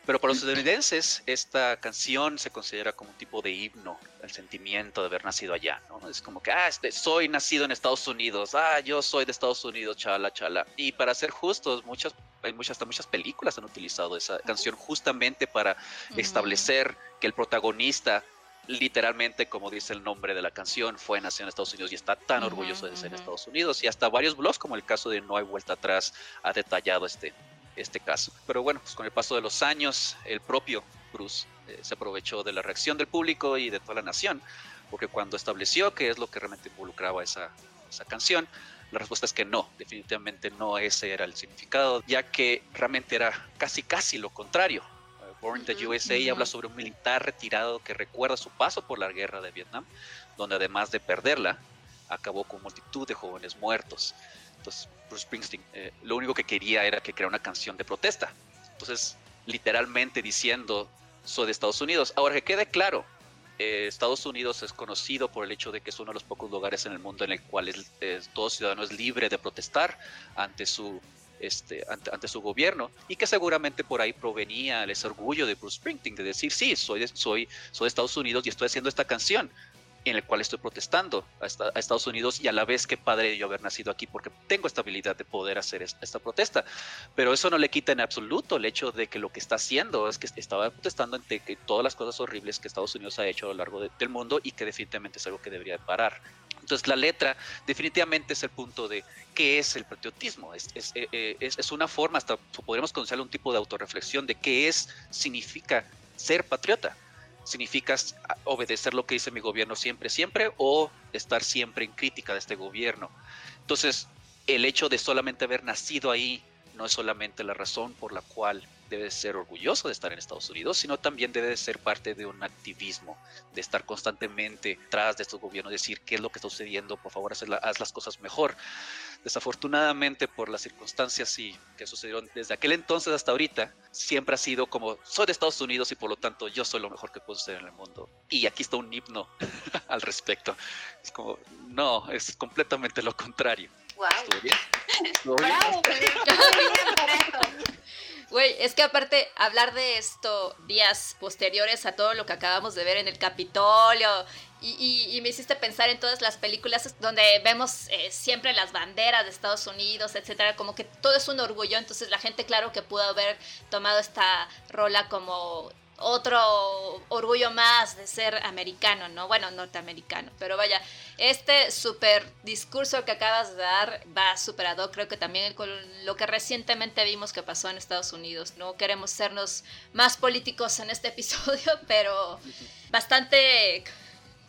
Pero para los estadounidenses, esta canción se considera como un tipo de himno al sentimiento de haber nacido allá, ¿no? Es como que, ah, este, soy nacido en Estados Unidos, ah, yo soy de Estados Unidos, chala, chala. Y para ser justos, muchas, hay muchas, hasta muchas películas han utilizado esa canción justamente para establecer que el protagonista, literalmente, como dice el nombre de la canción, fue nacido en Estados Unidos y está tan orgulloso de ser de ujú. Estados Unidos. Y hasta varios blogs, como el caso de No hay vuelta atrás, ha detallado este, este caso. Pero bueno, pues con el paso de los años, el propio Bruce eh, se aprovechó de la reacción del público y de toda la nación, porque cuando estableció qué es lo que realmente involucraba esa, esa canción, la respuesta es que no, definitivamente no ese era el significado, ya que realmente era casi casi lo contrario. Eh, Born in the USA habla sobre un militar retirado que recuerda su paso por la guerra de Vietnam, donde además de perderla, acabó con multitud de jóvenes muertos. Entonces, Bruce Springsteen eh, lo único que quería era que creara una canción de protesta. Entonces, literalmente diciendo, soy de Estados Unidos. Ahora que quede claro, eh, Estados Unidos es conocido por el hecho de que es uno de los pocos lugares en el mundo en el cual es- todo ciudadano es libre de protestar ante su, este, ante, su gobierno y que seguramente por ahí provenía ese orgullo de Bruce Springsteen de decir, sí, soy soy, soy de Estados Unidos y estoy haciendo esta canción en el cual estoy protestando a, esta- a Estados Unidos y a la vez que padre yo haber nacido aquí porque tengo esta habilidad de poder hacer es- esta protesta. Pero eso no le quita en absoluto el hecho de que lo que está haciendo es que estaba protestando ante todas las cosas horribles que Estados Unidos ha hecho a lo largo de- del mundo y que definitivamente es algo que debería de parar. Entonces la letra definitivamente es el punto de qué es el patriotismo. Es, eh, eh, una forma, hasta podríamos considerarlo un tipo de autorreflexión de qué es, significa ser patriota. Significa s- a- obedecer lo que dice mi gobierno siempre, siempre, o estar siempre en crítica de este gobierno. Entonces, el hecho de solamente haber nacido ahí no es solamente la razón por la cual debe ser orgulloso de estar en Estados Unidos, sino también debe de ser parte de un activismo, de estar constantemente tras de estos gobiernos, decir qué es lo que está sucediendo, por favor, haz las cosas mejor. Desafortunadamente, por las circunstancias y que sucedieron desde aquel entonces hasta ahorita, siempre ha sido como, soy de Estados Unidos y por lo tanto yo soy lo mejor que puedo ser en el mundo. Y aquí está un himno [LAUGHS] al respecto. Es como, no, es completamente lo contrario. Wow. ¿Estuvo bien? Güey, es que aparte hablar de esto días posteriores a todo lo que acabamos de ver en el Capitolio y, y- y me hiciste pensar en todas las películas donde vemos eh, siempre las banderas de Estados Unidos, etcétera, como que todo es un orgullo, entonces la gente claro que pudo haber tomado esta rola como otro orgullo más de ser americano, ¿no? Bueno, norteamericano, pero vaya, este super discurso que acabas de dar va súper ad hoc, creo que también con lo que recientemente vimos que pasó en Estados Unidos. No queremos sernos más políticos en este episodio, [LAUGHS] pero bastante,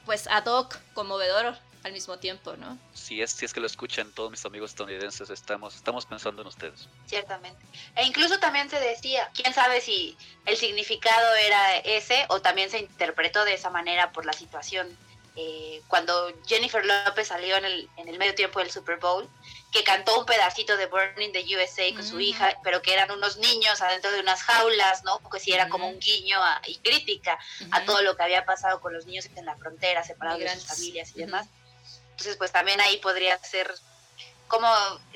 pues, ad hoc, conmovedor al mismo tiempo, ¿no? Si es, si es que lo escuchan todos mis amigos estadounidenses, estamos, estamos pensando en ustedes. Ciertamente. E incluso también se decía, quién sabe si el significado era ese o también se interpretó de esa manera por la situación. Eh, cuando Jennifer López salió en el, en el medio tiempo del Super Bowl, que cantó un pedacito de Burning the USA con su Mm. hija, pero que eran unos niños adentro de unas jaulas, ¿no? Que sí era como Ujú. un guiño a- y crítica a Ujú. todo lo que había pasado con los niños en la frontera, separados de sus familias y demás. Entonces, pues también ahí podría ser como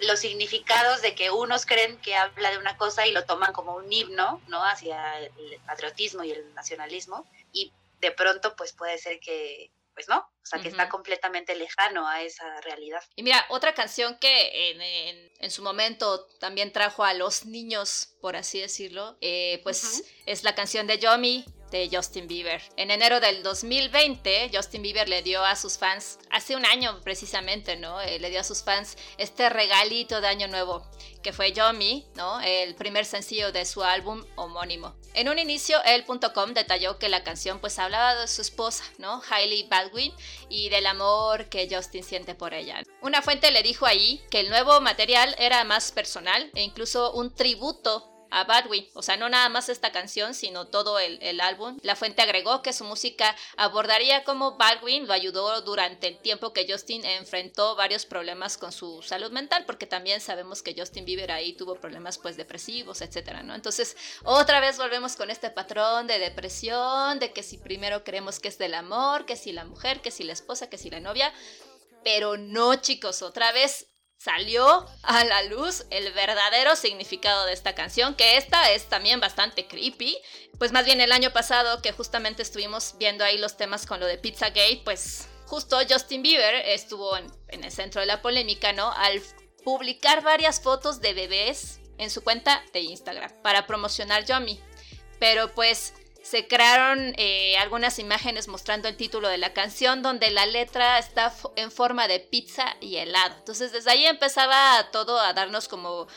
los significados de que unos creen que habla de una cosa y lo toman como un himno, ¿no? Hacia el patriotismo y el nacionalismo. Y de pronto, pues puede ser que, pues no, o sea, que está completamente lejano a esa realidad. Y mira, otra canción que en, en- en su momento también trajo a los niños, por así decirlo, eh, pues es la canción de Yomi de Justin Bieber. En enero del 2020, Justin Bieber le dio a sus fans, hace un año precisamente, ¿no? Eh, le dio a sus fans este regalito de Año Nuevo, que fue Yomi, ¿no? El primer sencillo de su álbum homónimo. En un inicio, el.com detalló que la canción pues hablaba de su esposa, ¿no? Hailey Baldwin, y del amor que Justin siente por ella. Una fuente le dijo ahí que el nuevo material era más personal e incluso un tributo a Baldwin, o sea, no nada más esta canción, sino todo el, el álbum. La fuente agregó que su música abordaría cómo Baldwin lo ayudó durante el tiempo que Justin enfrentó varios problemas con su salud mental, porque también sabemos que Justin Bieber ahí tuvo problemas pues depresivos, etcétera, ¿no? Entonces, otra vez volvemos con este patrón de depresión, de que si primero creemos que es del amor, que si la mujer, que si la esposa, que si la novia, pero no, chicos, otra vez salió a la luz el verdadero significado de esta canción, que esta es también bastante creepy. Pues más bien el año pasado que justamente estuvimos viendo ahí los temas con lo de Pizzagate, pues justo Justin Bieber estuvo en, el centro de la polémica, ¿no? Al publicar varias fotos de bebés en su cuenta de Instagram para promocionar Yomi. Pero pues se crearon eh, algunas imágenes mostrando el título de la canción donde la letra está en forma de pizza y helado. Entonces desde ahí empezaba todo a darnos como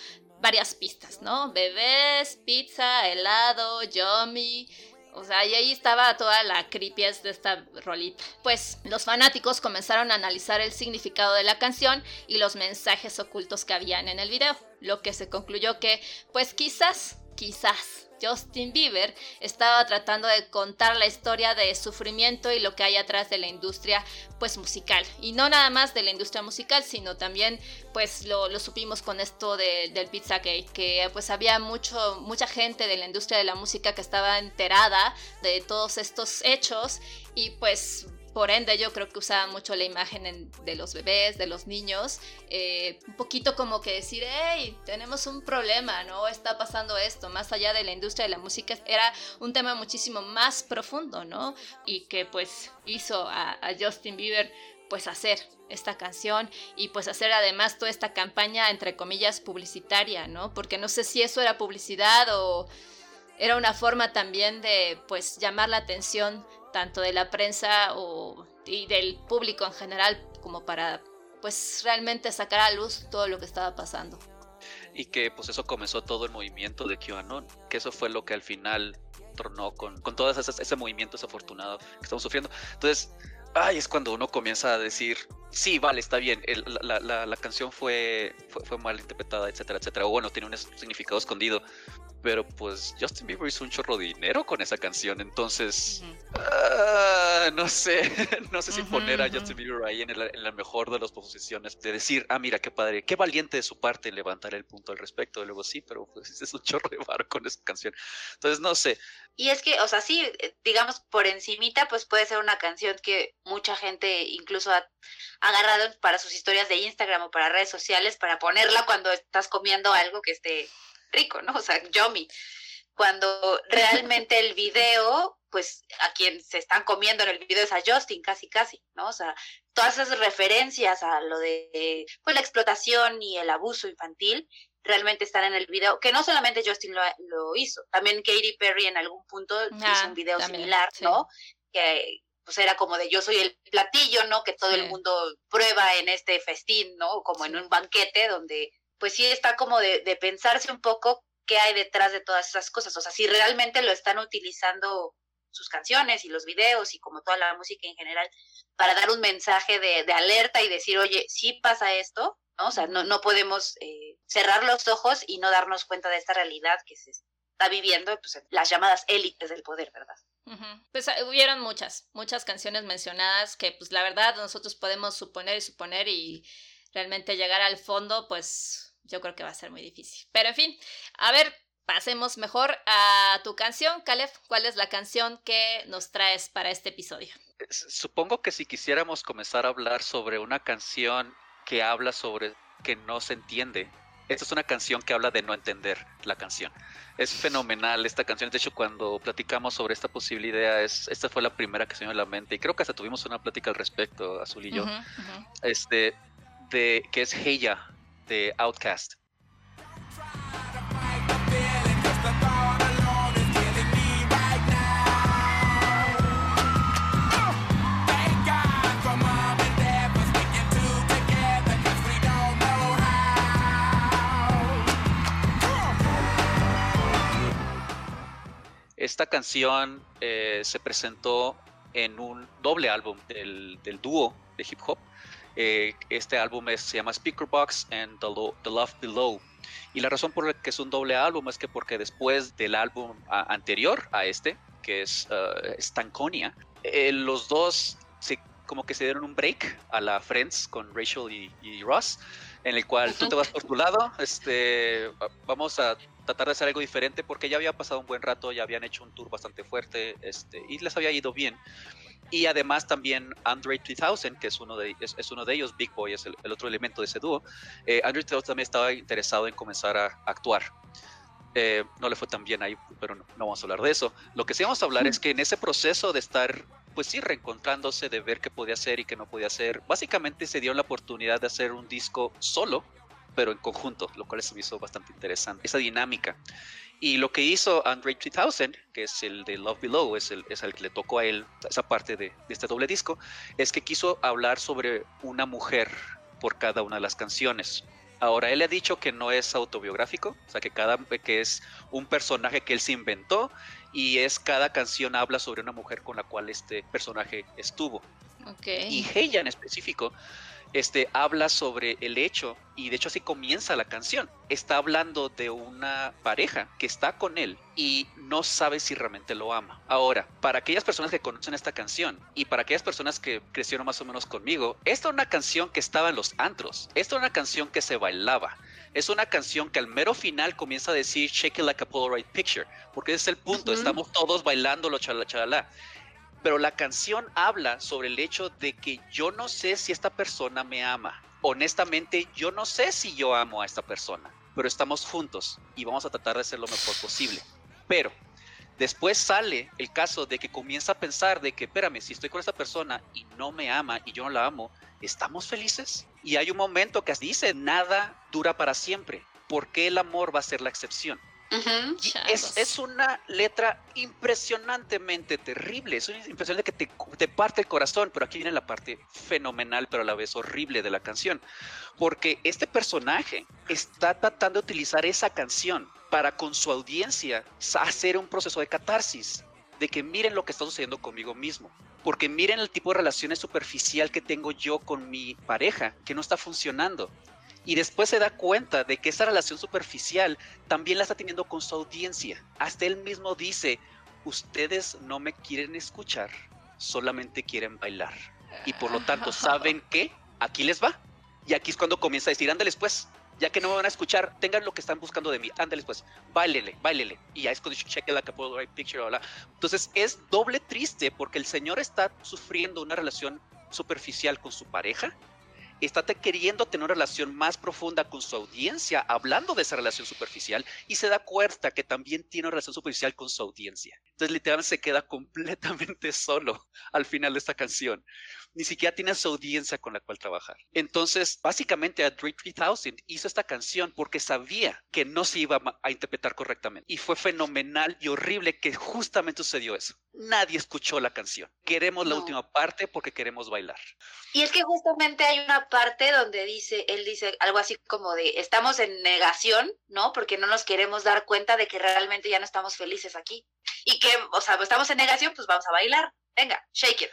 varias pistas, ¿no? Bebés, pizza, helado, yummy. O sea, y ahí estaba toda la creepiest de esta rolita. Pues los fanáticos comenzaron a analizar el significado de la canción y los mensajes ocultos que habían en el video, lo que se concluyó que, pues quizás, quizás Justin Bieber estaba tratando de contar la historia de sufrimiento y lo que hay atrás de la industria pues musical. Y no nada más de la industria musical, sino también pues lo, lo supimos con esto de- del Pizzagate, que pues había mucho, mucha gente de la industria de la música que estaba enterada de todos estos hechos y pues por ende yo creo que usaba mucho la imagen en- de los bebés, de los niños, eh, un poquito como que decir, hey, tenemos un problema, ¿no? Está pasando esto, más allá de la industria de la música, era un tema muchísimo más profundo, ¿no? Y que pues hizo a, a Justin Bieber pues hacer esta canción y pues hacer además toda esta campaña entre comillas publicitaria, ¿no? Porque no sé si eso era publicidad o era una forma también de pues llamar la atención tanto de la prensa o, y del público en general como para pues realmente sacar a luz todo lo que estaba pasando. Y que pues eso comenzó todo el movimiento de QAnon, que eso fue lo que al final tornó con, con todo ese, ese movimiento desafortunado que estamos sufriendo. Entonces, ay, es cuando uno comienza a decir, sí, vale, está bien, el- la, la- la canción fue, fue, fue mal interpretada, etcétera, etcétera. O bueno, tiene un significado escondido. Pero pues Justin Bieber hizo un chorro de dinero con esa canción, entonces ah, no sé, [LAUGHS] no sé si poner a. Justin Bieber ahí en, el- en la mejor de las posiciones, de decir, ah, mira, qué padre, qué valiente de su parte levantar el punto al respecto, y luego sí, pero pues [LAUGHS] es un chorro de varo con esa canción. Entonces, no sé, Y es que, o sea, sí, eh, digamos por encimita, pues puede ser una canción que mucha gente incluso ha agarrado para sus historias de Instagram o para redes sociales para ponerla cuando estás comiendo algo que esté rico, ¿no? O sea, yummy. Cuando realmente el video, pues a quien se están comiendo en el video es a Justin, casi, casi, ¿no? O sea, todas esas referencias a lo de pues, la explotación y el abuso infantil realmente están en el video, que no solamente Justin lo, lo hizo, también Katy Perry en algún punto Ah, hizo un video también, similar, sí. ¿no? Que pues era como de yo soy el platillo, ¿no? Que todo Sí. el mundo prueba en este festín, ¿no? Como en un banquete donde pues sí está como de, de pensarse un poco qué hay detrás de todas esas cosas, o sea, si realmente lo están utilizando sus canciones y los videos y como toda la música en general para dar un mensaje de, de alerta y decir, oye, sí pasa esto, ¿no? O sea, no, no podemos eh, cerrar los ojos y no darnos cuenta de esta realidad que se está viviendo, pues, las llamadas élites del poder, ¿verdad? Pues ah, hubieron muchas, muchas canciones mencionadas que pues la verdad nosotros podemos suponer y suponer y realmente llegar al fondo pues yo creo que va a ser muy difícil. Pero en fin, a ver, pasemos mejor a tu canción, Caleb. ¿Cuál es la canción que nos traes para este episodio? s- supongo que si quisiéramos comenzar a hablar sobre una canción que habla sobre que no se entiende, esta es una canción que habla de no entender la canción. Es fenomenal esta canción. De hecho, cuando platicamos sobre esta posible idea, es, esta fue la primera que se me vino a la mente. Y creo que hasta tuvimos una plática al respecto, Azul y yo. Este, de, que es Heya, de Outcast. Esta canción eh, se presentó en un doble álbum del, del dúo de hip hop. Eh, este álbum es- se llama Speakerbox and the, Lo- The Love Below. Y la razón por la que es un doble álbum es que porque después del álbum anterior a este, que es uh, eh, los dos se, como que se dieron un break a la Friends con Rachel y Ross, en el cual tú te vas por tu lado, este, va- vamos a tratar de hacer algo diferente porque ya había pasado un buen rato, ya habían hecho un tour bastante fuerte este, y les había ido bien. Y además también Andre 3000, que es uno de, es, es uno de ellos, Big Boy es el, el otro elemento de ese dúo, eh, Andre 3000 también estaba interesado en comenzar a actuar. Eh, no le fue tan bien ahí, pero no, no vamos a hablar de eso. Lo que sí vamos a hablar es que en ese proceso de estar, pues sí, reencontrándose, de ver qué podía hacer y qué no podía hacer, básicamente se dio la oportunidad de hacer un disco solo, pero en conjunto, lo cual se me hizo bastante interesante, esa dinámica. Y lo que hizo Andre 3000, que es el de Love Below, es el, es el que le tocó a él esa parte de, este doble disco, es que quiso hablar sobre una mujer por cada una de las canciones. Ahora, él ha dicho que no es autobiográfico, o sea, que, cada, que es un personaje que él se inventó y es cada canción habla sobre una mujer con la cual este personaje estuvo. Ok. Y ella en específico este, habla sobre el hecho, y de hecho así comienza la canción. Está hablando de una pareja que está con él y no sabe si realmente lo ama. Ahora, para aquellas personas que conocen esta canción y para aquellas personas que crecieron más o menos conmigo, esta es una canción que estaba en los antros. Esta es una canción que se bailaba. Es una canción que al mero final comienza a decir Shake it like a Polaroid picture, porque ese es el punto. Estamos todos bailando lo chala chalala pero la canción habla sobre el hecho de que yo no sé si esta persona me ama. Honestamente, yo no sé si yo amo a esta persona, pero estamos juntos y vamos a tratar de hacer lo mejor posible. Pero después sale el caso de que comienza a pensar de que, espérame, si estoy con esta persona y no me ama y yo no la amo, ¿estamos felices? Y hay un momento que dice, nada dura para siempre. ¿Por qué el amor va a ser la excepción? Y Changos. es, es una letra impresionantemente terrible. Es una impresión de que te, te parte el corazón, pero aquí viene la parte fenomenal, pero a la vez horrible de la canción. Porque este personaje está tratando de utilizar esa canción para con su audiencia hacer un proceso de catarsis. De que miren lo que está sucediendo conmigo mismo. Porque miren el tipo de relaciones superficial que tengo yo con mi pareja, que no está funcionando. Y después se da cuenta de que esa relación superficial también la está teniendo con su audiencia. Hasta él mismo dice, ustedes no me quieren escuchar, solamente quieren bailar. Y por lo tanto, [LAUGHS] ¿saben qué? Aquí les va. Y aquí es cuando comienza a decir, ándales pues, ya que no me van a escuchar, tengan lo que están buscando de mí, ándales pues, bailele, bailele. Y ya es cuando check like a Polaroid picture, bla. Entonces es doble triste porque el señor está sufriendo una relación superficial con su pareja está te- queriendo tener una relación más profunda con su audiencia, hablando de esa relación superficial, y se da cuenta que también tiene una relación superficial con su audiencia. Entonces, literalmente se queda completamente [LAUGHS] solo al final de esta canción. Ni siquiera tiene a su audiencia con la cual trabajar. Entonces, básicamente, a Dre 3000 hizo esta canción porque sabía que no se iba a interpretar correctamente. Y fue fenomenal y horrible que justamente sucedió eso. Nadie escuchó la canción. Queremos la No. última parte porque queremos bailar. Y es que justamente hay una parte donde dice, él dice algo así como de, estamos en negación, ¿no? Porque no nos queremos dar cuenta de que realmente ya no estamos felices aquí. Y que, o sea, estamos en negación, pues vamos a bailar. Venga, shake it.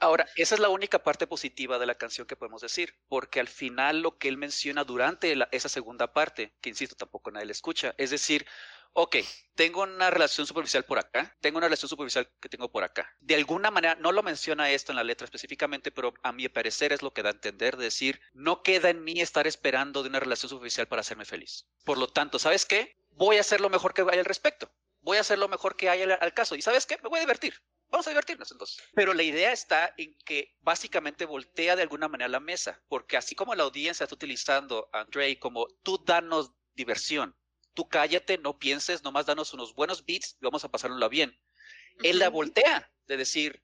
Ahora, esa es la única parte positiva de la canción que podemos decir, porque al final lo que él menciona durante esa segunda parte, que insisto, tampoco nadie le escucha, es decir, ok, tengo una relación superficial por acá, tengo una relación superficial que tengo por acá. De alguna manera, no lo menciona esto en la letra específicamente, pero a mi parecer es lo que da a entender, de decir, no queda en mí estar esperando de una relación superficial para hacerme feliz. Por lo tanto, ¿sabes qué? Voy a hacer lo mejor que haya al respecto. Voy a hacer lo mejor que haya al- caso. ¿Y sabes qué? Me voy a divertir. Vamos a divertirnos entonces. Pero la idea está en que básicamente voltea de alguna manera la mesa, porque así como la audiencia está utilizando a como tú danos diversión, tú cállate, no pienses, nomás danos unos buenos beats y vamos a pasárnoslo bien. Él la voltea de decir,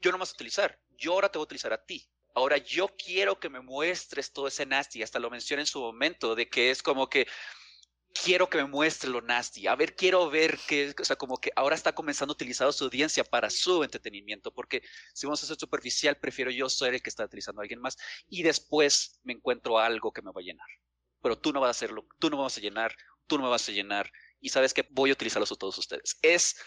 yo no vas a utilizar, yo ahora te voy a utilizar a ti. Ahora yo quiero que me muestres todo ese nasty, hasta lo menciona en su momento, de que es como que quiero que me muestre lo nasty. A ver, quiero ver que, o sea, como que ahora está comenzando a utilizar su audiencia para su entretenimiento, porque si vamos a ser superficial, prefiero yo ser el que está utilizando a alguien más y después me encuentro algo que me va a llenar. Pero tú no vas a hacerlo, tú no me vas a llenar, tú no me vas a llenar y sabes que voy a utilizarlos a todos ustedes. Es,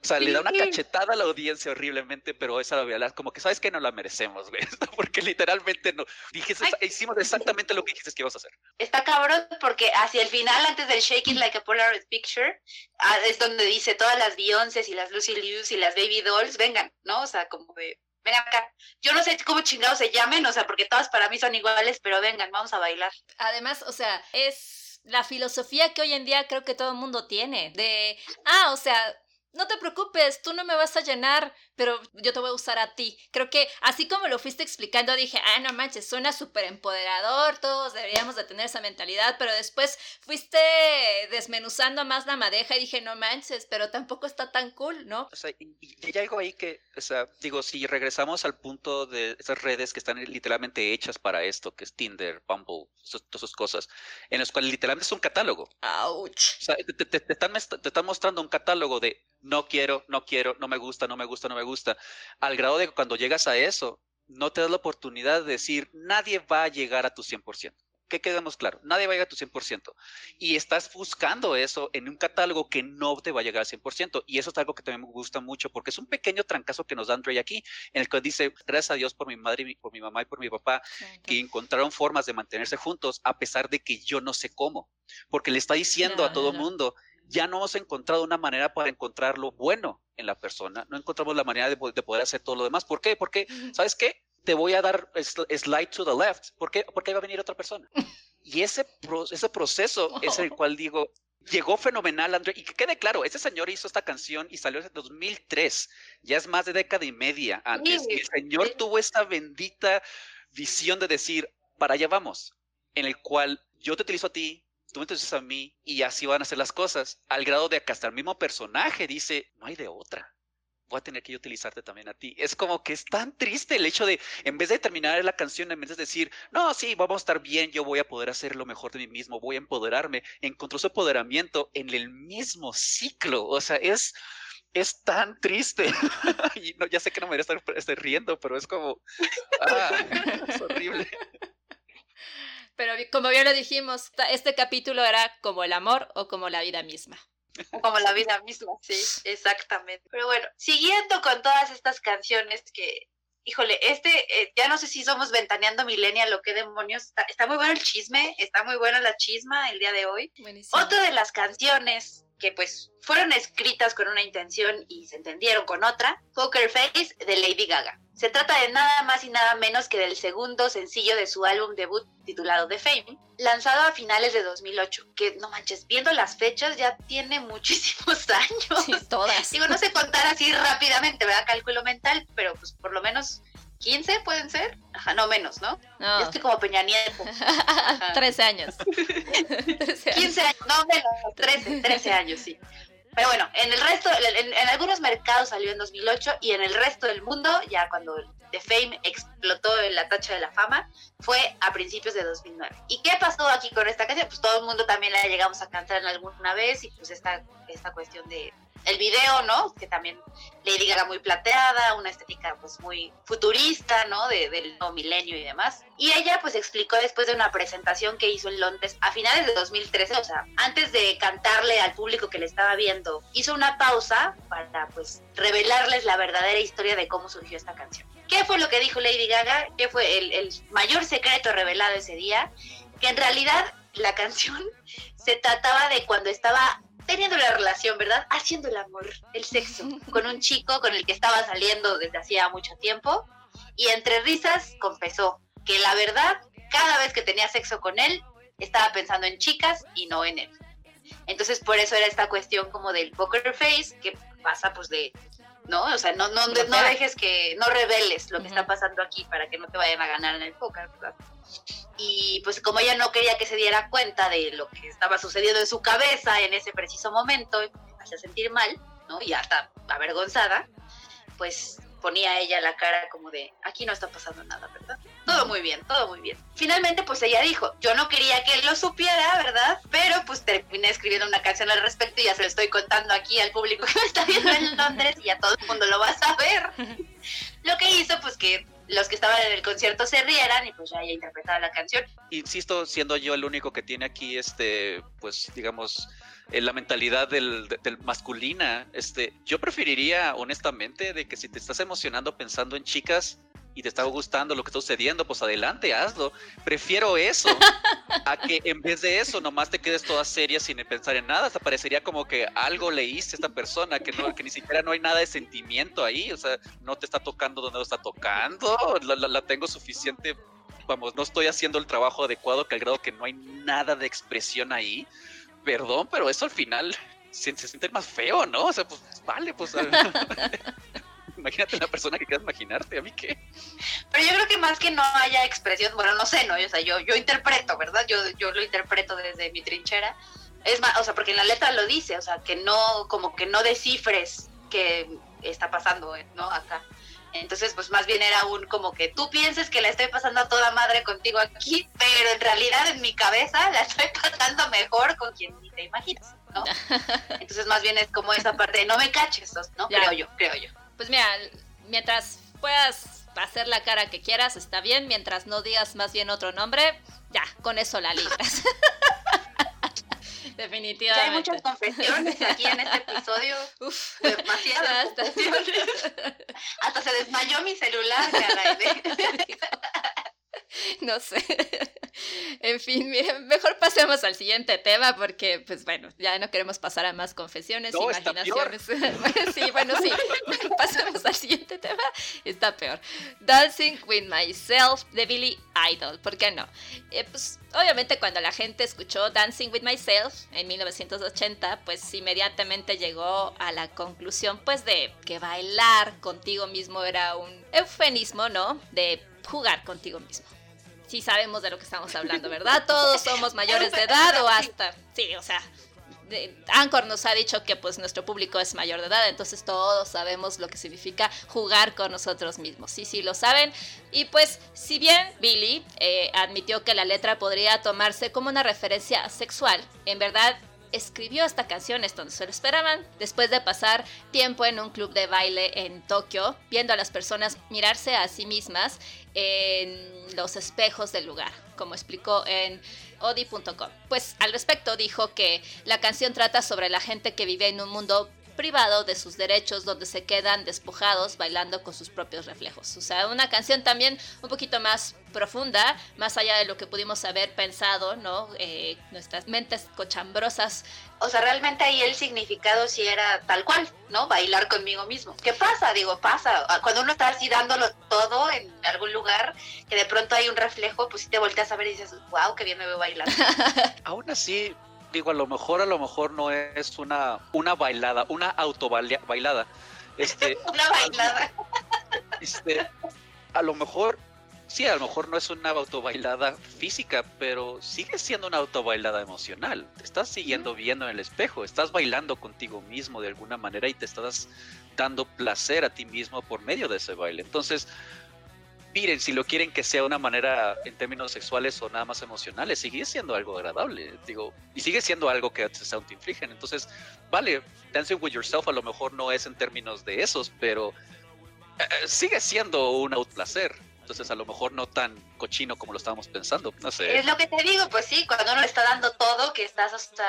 o sea, le da una cachetada a la audiencia horriblemente, pero esa la verdad, como que sabes que no la merecemos, güey, [LAUGHS] porque literalmente no, dijiste, Ay. hicimos exactamente lo que dijiste que ibas a hacer. Está cabrón porque hacia el final, antes del Shake It Like a Polaroid Picture, ah, es donde dice todas las Beyoncés y las Lucy Liu's y las Baby Dolls, vengan, ¿no? O sea, como de, vengan acá. Yo no sé cómo chingados se llamen, o sea, porque todas para mí son iguales, pero vengan, vamos a bailar. Además, o sea, es la filosofía que hoy en día creo que todo el mundo tiene. De, ah, o sea, no te preocupes, tú no me vas a llenar, pero yo te voy a usar a ti. Creo que así como lo fuiste explicando, dije, ah, no manches, suena súper empoderador, todos deberíamos de tener esa mentalidad, pero después fuiste desmenuzando más la madeja y dije, no manches, pero tampoco está tan cool, ¿no? O sea, y, y hay algo ahí que, o sea, digo, si regresamos al punto de esas redes que están literalmente hechas para esto, que es Tinder, Bumble, todas esas cosas, en las cuales literalmente es un catálogo. Ouch. O sea, te, te- te están, te están mostrando un catálogo de no quiero, no quiero, no me gusta, no me gusta, no me gusta, al grado de que cuando llegas a eso, no te das la oportunidad de decir, nadie va a llegar a tu 100%. que quedemos claro, nadie va a llegar a tu 100%. Y estás buscando eso en un catálogo que no te va a llegar al 100%. Y eso es algo que también me gusta mucho porque es un pequeño trancazo que nos da Andre aquí, en el que dice, gracias a Dios por mi madre, por mi mamá y por mi papá, que encontraron formas de mantenerse juntos a pesar de que yo no sé cómo. Porque le está diciendo a todo mundo, ya no hemos encontrado una manera para encontrar lo bueno en la persona, no encontramos la manera de, po- de poder hacer todo lo demás. ¿Por qué? Porque, ¿sabes qué? Te voy a dar sl- slide to the left. ¿Por qué? Porque ahí va a venir otra persona. [LAUGHS] Y ese, pro- ese proceso es el cual digo, llegó fenomenal, André. Y que quede claro, ese señor hizo esta canción y salió en 2003. Ya es más de década y media antes. Sí, y el señor sí. tuvo esta bendita visión de decir, para allá vamos, en el cual yo te utilizo a ti, tú me utilizas a mí, y así van a ser las cosas. Al grado de que hasta el mismo personaje dice, no hay de otra. Voy a tener que utilizarte también a ti. Es como que es tan triste el hecho de, en vez de terminar la canción, en vez de decir, no, sí, vamos a estar bien, yo voy a poder hacer lo mejor de mí mismo, voy a empoderarme, encontró su empoderamiento en el mismo ciclo. O sea, es, es tan triste. [LAUGHS] y no, ya sé que no me debería estar, estar riendo, pero es como, [LAUGHS] ah, es horrible. Pero como bien lo dijimos, este capítulo era como el amor o como la vida misma. Como la vida misma, sí, exactamente. Pero bueno, siguiendo con todas estas canciones que, híjole, este, eh, ya no sé si somos ventaneando millennial o qué demonios, está, está muy bueno el chisme, está muy buena la chisma el día de hoy. Buenísimo. Otra de las canciones que pues fueron escritas con una intención y se entendieron con otra, Poker Face de Lady Gaga. Se trata de nada más y nada menos que del segundo sencillo de su álbum debut titulado The Fame, lanzado a finales de 2008, que no manches, viendo las fechas ya tiene [LAUGHS] muchísimos años. Sí, todas. Digo, no sé contar así rápidamente, ¿verdad? Cálculo mental, pero pues por lo menos 15 pueden ser. Ajá, no menos, ¿no? No. Yo estoy como Peña Nieto. [LAUGHS] 13 años. [LAUGHS] 13 años. 15 años, no menos, 13, 13 años, sí. Pero bueno, en el resto, en, en algunos mercados salió en 2008 y en el resto del mundo, ya cuando The Fame explotó en la tacha de la fama, fue a principios de 2009. ¿Y qué pasó aquí con esta canción? Pues todo el mundo también la llegamos a cantar en alguna vez y pues esta, esta cuestión de el video, ¿no? Que también Lady Gaga muy plateada, una estética pues muy futurista, ¿no? De, del nuevo milenio y demás. Y ella pues explicó después de una presentación que hizo en Londres a finales de 2013, o sea, antes de cantarle al público que le estaba viendo, hizo una pausa para pues revelarles la verdadera historia de cómo surgió esta canción. ¿Qué fue lo que dijo Lady Gaga? ¿Qué fue el, el mayor secreto revelado ese día? Que en realidad la canción [LAUGHS] se trataba de cuando estaba teniendo la relación, ¿verdad? Haciendo el amor, el sexo, [LAUGHS] con un chico con el que estaba saliendo desde hacía mucho tiempo. Y entre risas confesó que la verdad, cada vez que tenía sexo con él, estaba pensando en chicas y no en él. Entonces por eso era esta cuestión como del poker face, que pasa pues de, ¿no? O sea, no, no, no dejes que, no reveles lo que está pasando aquí para que no te vayan a ganar en el póker, ¿verdad? Y pues como ella no quería que se diera cuenta de lo que estaba sucediendo en su cabeza en ese preciso momento, hacía sentir mal, ¿no? Y hasta avergonzada, pues ponía ella la cara como de, aquí no está pasando nada, ¿verdad? Todo muy bien, todo muy bien. Finalmente, pues ella dijo, yo no quería que él lo supiera, ¿verdad? Pero pues terminé escribiendo una canción al respecto y ya se lo estoy contando aquí al público que me está viendo en Londres y ya todo el mundo lo va a saber. [LAUGHS] Lo que hizo, pues que los que estaban en el concierto se rieran y pues ya ella interpretaba la canción. Insisto, siendo yo el único que tiene aquí, este, pues, digamos, eh, la mentalidad del, de- del masculina, este, yo preferiría, honestamente, de que si te estás emocionando pensando en chicas y te está gustando lo que está sucediendo, pues adelante, hazlo. Prefiero eso [LAUGHS] a que en vez de eso nomás te quedes toda seria sin pensar en nada. Hasta parecería como que algo le hice a esta persona, que, no, que ni siquiera no hay nada de sentimiento ahí. O sea, no te está tocando donde lo está tocando. La, la- la tengo suficiente. Vamos, no estoy haciendo el trabajo adecuado que al grado que no hay nada de expresión ahí. Perdón, pero eso al final se, se siente más feo, ¿no? O sea, pues vale, pues. [LAUGHS] [LAUGHS] Imagínate una persona que quieras imaginarte, a mí qué. Pero yo creo que más que no haya expresión, bueno, no sé, ¿no? O sea, yo, yo interpreto, ¿verdad? Yo, yo lo interpreto desde mi trinchera. Es más, o sea, porque en la letra lo dice, o sea, que no, como que no descifres qué está pasando. ¿no? Acá. Entonces, pues más bien era un como que tú pienses que la estoy pasando a toda madre contigo aquí, pero en realidad en mi cabeza la estoy [LAUGHS] pasando mejor con quien ni te imaginas, ¿no? [LAUGHS] Entonces, más bien es como esa parte de no me caches, ¿no? Ya. Creo yo, creo yo. Pues mira, mientras puedas hacer la cara que quieras está bien, mientras no digas más bien otro nombre, ya, con eso la libras. [LAUGHS] Ya hay Definitivamente. muchas confesiones aquí en este episodio. Uf. Demasiadas confesiones. Hasta se desmayó mi celular, caray. [LAUGHS] [LAUGHS] No sé. En fin, miren, mejor pasemos al siguiente tema porque, pues bueno, ya no queremos pasar a más confesiones, No, imaginaciones. [LAUGHS] sí, bueno, sí. [LAUGHS] Pasemos al siguiente tema. Está peor. Dancing with Myself de Billy Idol. ¿Por qué no? Eh, pues obviamente cuando la gente escuchó Dancing with Myself en 1980, pues inmediatamente llegó a la conclusión, pues de que bailar contigo mismo era un eufemismo, ¿no? De jugar contigo mismo sí sabemos de lo que estamos hablando, ¿verdad? Todos somos mayores de edad o hasta, sí, o sea, Anchor nos ha dicho que pues nuestro público es mayor de edad, entonces todos sabemos lo que significa jugar con nosotros mismos, sí, sí lo saben. Y pues, si bien Billy eh, admitió que la letra podría tomarse como una referencia sexual, en verdad escribió esta canción, esto no se lo esperaban, después de pasar tiempo en un club de baile en Tokio, viendo a las personas mirarse a sí mismas en los espejos del lugar, como explicó en odi.com. Pues al respecto dijo que la canción trata sobre la gente que vive en un mundo privado de sus derechos donde se quedan despojados bailando con sus propios reflejos. O sea, una canción también un poquito más profunda, más allá de lo que pudimos haber pensado, ¿no? Eh, nuestras mentes cochambrosas. O sea, realmente ahí el significado sí era tal cual, ¿no? Bailar conmigo mismo. ¿Qué pasa? Digo, pasa. Ah, Cuando uno está así dándolo todo en algún lugar, que de pronto hay un reflejo, pues sí te volteas a ver y dices, wow, qué bien me veo bailando. [LAUGHS] Aún así, digo, a lo mejor, a lo mejor no es una, una bailada, una auto bailada. Este, [LAUGHS] Una bailada. este, a lo mejor, sí, a lo mejor no es una autobailada física, pero sigue siendo una autobailada emocional. Te estás siguiendo viendo en el espejo, estás bailando contigo mismo de alguna manera y te estás dando placer a ti mismo por medio de ese baile. Entonces, miren, si lo quieren que sea de una manera en términos sexuales o nada más emocionales, sigue siendo algo agradable, digo, y sigue siendo algo que se autoinfligen. Entonces, vale, Dancing with Yourself a lo mejor no es en términos de esos, pero eh, sigue siendo un outplacer. Entonces, a lo mejor no tan cochino como lo estábamos pensando. No sé. Es lo que te digo, pues sí, cuando uno le está dando todo, que estás hasta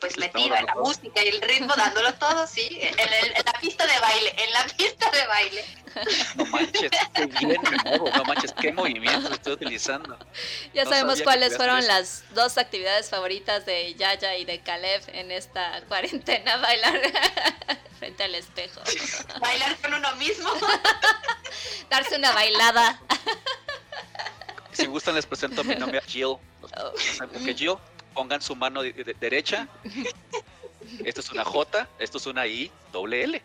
pues Le metido en la música y el ritmo, dándolo todo, sí, en, el- en la pista de baile, en la pista de baile. No manches, qué bien me muevo, no manches, qué movimientos estoy utilizando. Ya No sabemos cuáles fueron eso. las dos actividades favoritas de Yaya y de Caleb en esta cuarentena, [LAUGHS] bailar frente al espejo. Bailar con uno mismo. [LAUGHS] Darse una bailada. Si gustan, les presento a mi [LAUGHS] novia Jill. Oh. Porque Jill, pongan su mano de- de- derecha. Esto es una J, esto es una I, doble L.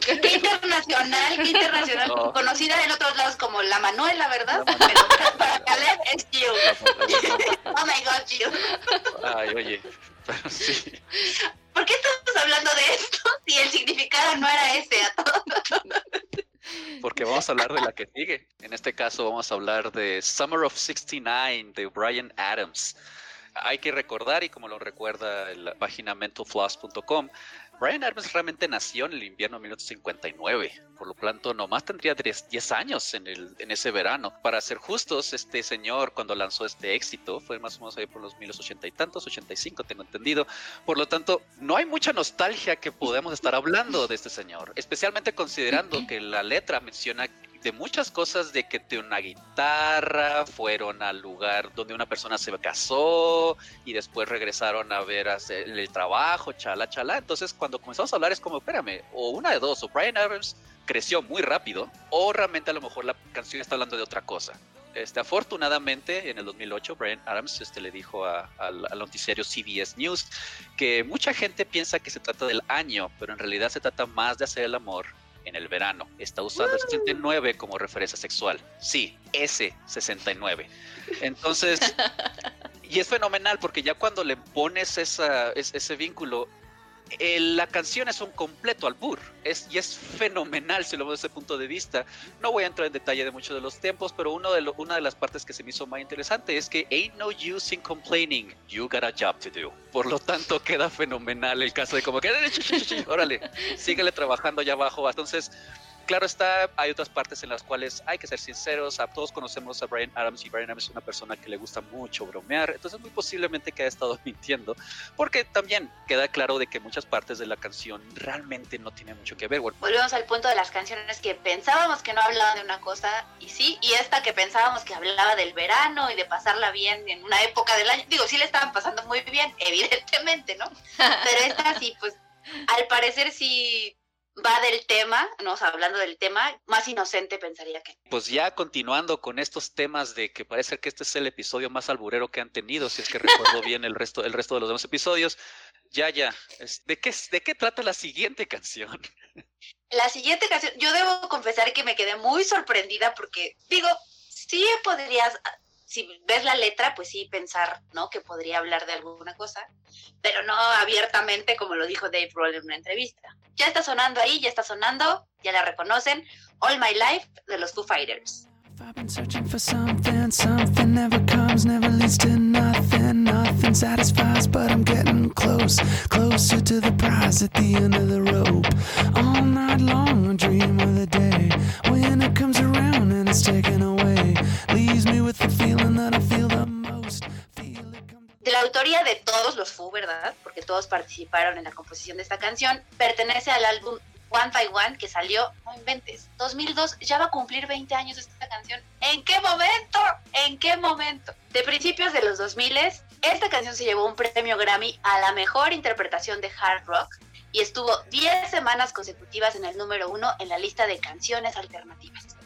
Qué internacional, qué internacional. No. Conocida en otros lados como la Manuela, ¿verdad? La Pero para- Caleb es Jill. Oh my god, Jill. Ay, oye, pero sí. ¿Por qué estamos hablando de esto si el significado no era ese a todo? Porque vamos a hablar de la que sigue. En este caso vamos a hablar de Summer of 69 de Brian Adams. Hay que recordar, y como lo recuerda la página mentalfloss.com, Brian Adams realmente nació en el invierno de 1959. Por lo tanto, nomás tendría 10 10 años en, el, en ese verano. Para ser justos, este señor cuando lanzó este éxito fue más o menos ahí por los 1980 y tantos, 85 tengo entendido. Por lo tanto, no hay mucha nostalgia que podemos estar hablando de este señor, especialmente considerando que la letra menciona de muchas cosas de que de una guitarra fueron al lugar donde una persona se casó y después regresaron a ver hacer el trabajo, chala, chala. Entonces, cuando comenzamos a hablar es como, espérame, o una de dos, o Brian Adams creció muy rápido, o realmente a lo mejor la canción está hablando de otra cosa. Este, afortunadamente, en el 2008, Brian Adams este, le dijo al, noticiario CBS News que mucha gente piensa que se trata del año, pero en realidad se trata más de hacer el amor en el verano. Está usando el 69 como referencia sexual. Sí, ese 69. Entonces, [LAUGHS] y es fenomenal porque ya cuando le pones esa, es- ese vínculo, el- la canción es un completo albur es, y es fenomenal si lo vemos desde ese punto de vista. No voy a entrar en detalle de muchos de los tiempos, pero una de las partes que se me hizo más interesante es que ain't no use in complaining, you got a job to do. Por lo tanto, queda fenomenal el caso de como que, [LAUGHS] órale, síguele trabajando allá abajo. Entonces, claro está, hay otras partes en las cuales hay que ser sinceros. A todos conocemos a Brian Adams y Brian Adams es una persona que le gusta mucho bromear. Entonces, muy posiblemente que haya estado [LAUGHS] mintiendo, porque también queda claro de que muchas partes de la canción realmente no tienen mucho que ver. Bueno, Volvemos al punto de las canciones que pensábamos que no hablaban de una cosa y sí, y esta que pensábamos que hablaba del verano y de pasarla bien en una época del año. Digo, sí le estaban pasando muy bien, [LAUGHS] evidentemente, ¿no? [LAUGHS] Pero esta sí, pues al parecer sí va del tema, ¿no? O sea, hablando del tema, más inocente pensaría que. pues ya continuando con estos temas de que parece que este es el episodio más alburero que han tenido, si es que recuerdo [LAUGHS] bien el resto, el resto de los demás episodios. Ya, ya, ¿de qué, ¿de qué trata la siguiente canción? La siguiente canción, yo debo confesar que me quedé muy sorprendida porque, digo, sí podrías, si ves la letra, pues sí pensar, ¿no? Que podría hablar de alguna cosa, pero no abiertamente como lo dijo Dave Grohl en una entrevista. Ya está sonando ahí, ya está sonando, ya la reconocen, All My Life de los Foo Fighters. Something, nothing, satisfies, but I'm getting close, closer to the prize at the end of the. All night long, dream of day when it comes around and it's taken away, leaves me with the De la autoría de todos los Foo, ¿verdad? Porque todos participaron en la composición de esta canción, pertenece al álbum One by One que salió, no inventes, 2002, ya va a cumplir 20 años esta canción. ¿En qué momento? ¿En qué momento? De principios de los 2000, esta canción se llevó un premio Grammy a la mejor interpretación de hard rock y estuvo 10 semanas consecutivas en el número uno en la lista de canciones alternativas.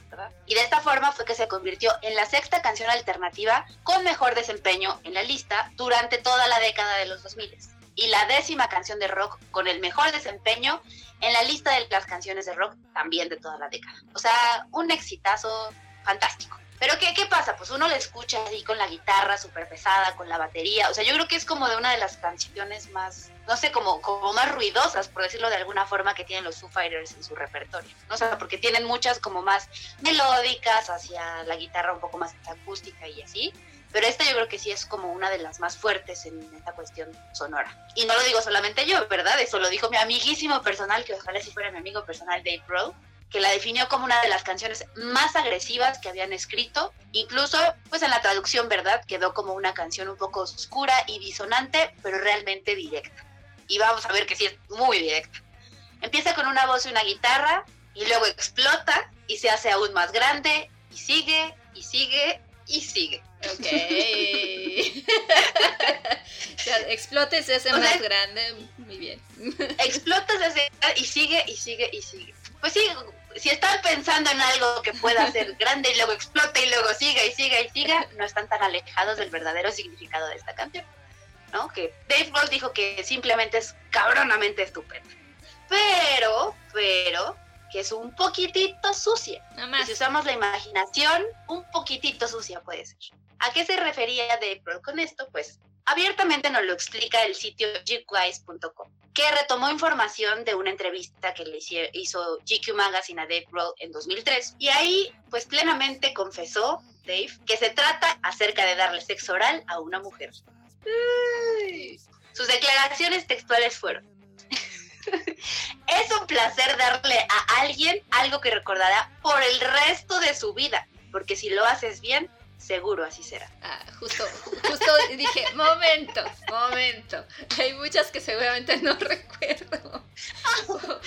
Y de esta forma fue que se convirtió en la sexta canción alternativa con mejor desempeño en la lista durante toda la década de los 2000 y la décima canción de rock con el mejor desempeño en la lista de las canciones de rock también de toda la década. O sea, un exitazo fantástico. Pero ¿qué, ¿qué pasa? Pues uno le escucha así con la guitarra súper pesada, con la batería. O sea, yo creo que es como de una de las canciones más, no sé, como, como más ruidosas, por decirlo de alguna forma, que tienen los Foo Fighters en su repertorio. ¿no? O sea, porque tienen muchas como más melódicas, hacia la guitarra un poco más acústica y así. Pero esta yo creo que sí es como una de las más fuertes en esta cuestión sonora. Y no lo digo solamente yo, ¿verdad? Eso lo dijo mi amiguísimo personal, que ojalá si fuera mi amigo personal Dave Grohl, que la definió como una de las canciones más agresivas que habían escrito. Incluso, pues en la traducción, ¿verdad? Quedó como una canción un poco oscura y disonante, pero realmente directa. Y vamos a ver que sí es muy directa. Empieza con una voz y una guitarra, y luego explota y se hace aún más grande, y sigue, y sigue, y sigue. Ok. [LAUGHS] o sea, explota y se hace O más grande. Muy bien. explotas desde y sigue y sigue y sigue. Pues sí, si están pensando en algo que pueda ser [LAUGHS] grande y luego explota y luego siga y siga y siga, no están tan alejados del verdadero significado de esta canción. ¿No? Que Dave Grohl dijo que simplemente es cabronamente estupenda. Pero, pero, que es un poquitito sucia. Y si usamos la imaginación, un poquitito sucia puede ser. ¿A qué se refería Dave Grohl con esto? Pues abiertamente nos lo explica el sitio geekwise.com, que retomó información de una entrevista que le hizo GQ Magazine a Dave Grohl en 2003. Y ahí, pues plenamente confesó Dave que se trata acerca de darle sexo oral a una mujer. Sus declaraciones textuales fueron. [LAUGHS] Es un placer darle a alguien algo que recordará por el resto de su vida, porque si lo haces bien, seguro así será. Ah, justo, justo dije, momento, momento. Hay muchas que seguramente no [LAUGHS] recuerdo. [LAUGHS]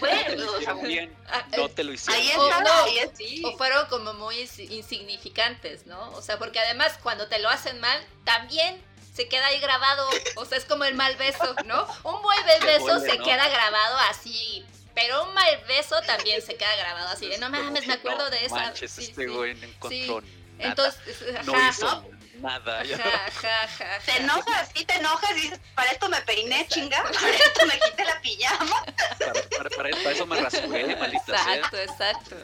Bueno, o sea, Bien, Ah, no te lo hicieron. ahí está, no. ahí sí. O fueron como muy ins- insignificantes, ¿no? O sea, porque además cuando te lo hacen mal, también se queda ahí grabado. O sea, es como el mal beso, ¿no? Un buen beso vuelve, se ¿no? queda grabado así. Pero un mal beso también se queda grabado así. De no mames, me acuerdo No de esa. Manches, Sí, este sí. güey encontró. Entonces, no ajá, hizo nada. ya. ajá, ajá, ajá, Te enojas, sí te enojas y dices, para esto me peiné, chinga, para esto me quité la pijama. Para, para- para- para eso me rasuré, [LAUGHS] maldita sea. Exacto, exacto.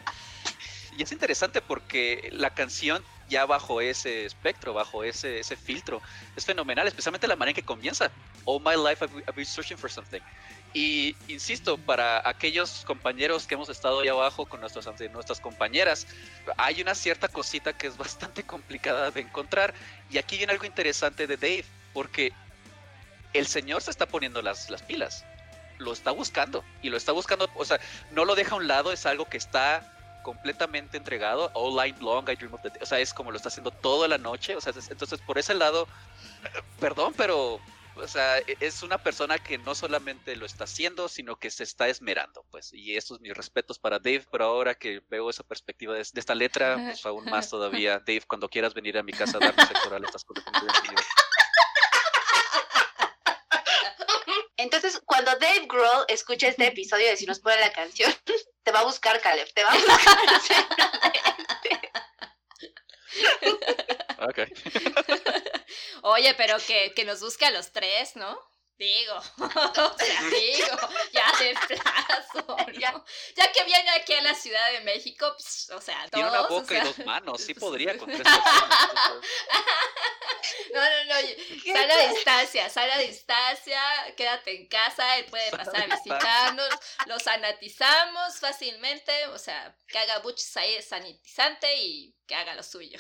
Y es interesante porque la canción ya bajo ese espectro, bajo ese, ese filtro, es fenomenal, especialmente la manera en que comienza. All my life I've, I've been searching for something. Y insisto, para aquellos compañeros que hemos estado ahí abajo con nuestras, nuestras compañeras, hay una cierta cosita que es [LAUGHS] bastante complicada de encontrar. Y aquí viene algo interesante de Dave, porque el señor se está poniendo las, las pilas. Lo está buscando. Y lo está buscando, o sea, no lo deja a un lado, es algo que está completamente entregado. All night long, I dream of the day. O sea, es como lo está haciendo toda la noche. O sea, entonces por ese lado, perdón, pero o sea, e-, es una persona que no solamente lo está haciendo, sino que se está esmerando, pues. Y estos mis respetos para Dave, pero ahora que veo esa perspectiva de, esta letra, pues aún más todavía. [LAUGHS] Dave, cuando quieras venir a mi casa a darme coral, estás con Entonces, cuando Dave Grohl escucha este episodio de Si nos pone la canción, [LAUGHS] te va a buscar Caleb, te va a buscar. [LAUGHS] ok. Oye, pero que, que nos busque a los tres, ¿no? Digo, [LAUGHS] o sea, digo, ya de [LAUGHS] plazo, ¿no? ya. que viene aquí a la Ciudad de México, pues, o sea, todos, Tiene una boca y dos manos, sí [LAUGHS] podría con tres personas. No, no, no, sal a distancia, sal a distancia, quédate en casa, él puede pasar a visitarnos, lo sanatizamos fácilmente, o sea, que haga buches ahí sanitizante y que haga lo suyo.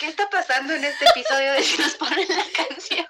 ¿Qué está pasando en este episodio de si nos ponen la canción?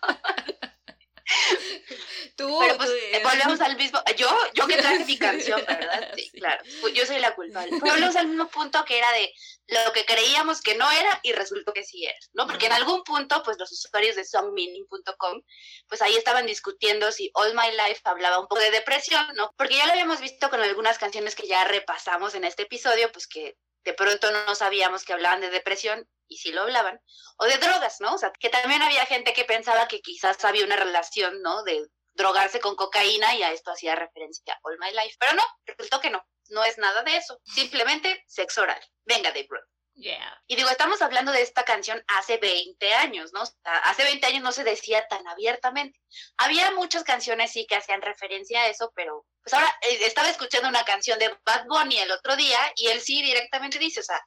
Tú, [LAUGHS] Pero pues volvemos al mismo. Yo, yo que traje mi [LAUGHS] canción, ¿verdad? Sí, claro. Pues yo soy la culpable. [LAUGHS] volvemos al mismo punto que era de lo que creíamos que no era y resultó que sí era, ¿no? Porque en algún punto, pues los usuarios de songmeaning.com, pues ahí estaban discutiendo si All My Life hablaba un poco de depresión, ¿no? Porque ya lo habíamos visto con algunas canciones que ya repasamos en este episodio, pues que de pronto no sabíamos que hablaban de depresión y sí lo hablaban, o de drogas, ¿no? O sea, que también había gente que pensaba que quizás había una relación, ¿no? De drogarse con cocaína y a esto hacía referencia All My Life. Pero no, resultó que no, no es nada de eso, simplemente sexo oral. Venga, Dave Grohl. Yeah. Y digo, estamos hablando de esta canción hace 20 años, ¿no? O sea, hace 20 años no se decía tan abiertamente. Había muchas canciones sí que hacían referencia a eso, pero pues ahora eh, estaba escuchando una canción de Bad Bunny el otro día y él sí directamente dice, o sea,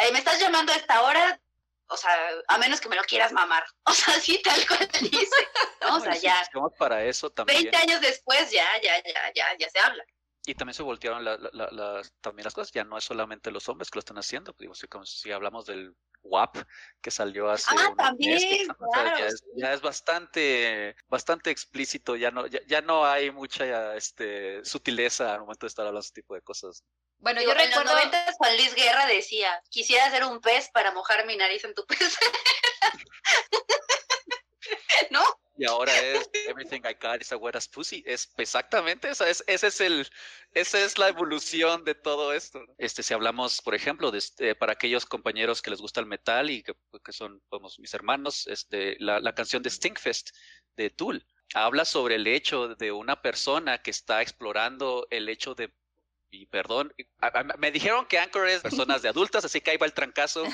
eh, me estás llamando a esta hora, o sea, a menos que me lo quieras mamar. [LAUGHS] O sea, sí, tal cual dice, ¿no? O sea, ya. para eso también. 20 años después ya, ya, ya, ya, ya se habla. Y también se voltearon la, la, la, también las cosas, ya no es solamente los hombres que lo están haciendo, digo, si, como si hablamos del WAP que salió hace ah, también, claro, ya, es, ya, es, bastante bastante explícito, ya no ya, ya, no hay mucha este sutileza al momento de estar hablando de este tipo de cosas. Bueno, Digo, yo en recuerdo los 90 Juan Luis Guerra decía, quisiera ser un pez para mojar mi nariz en tu pez. [LAUGHS] ¿No? Y ahora [LAUGHS] es Everything I Got is a wet as pussy. Es exactamente esa es, ese es el, esa es la evolución de todo esto. Este, si hablamos, por ejemplo, de este, para aquellos compañeros que les gusta el metal y que, que son vamos, mis hermanos, este, la, la canción de Stinkfest de Tool habla sobre el hecho de una persona que está explorando el hecho de y perdón, me dijeron que Anchor es personas de adultas, así que ahí va el trancazo.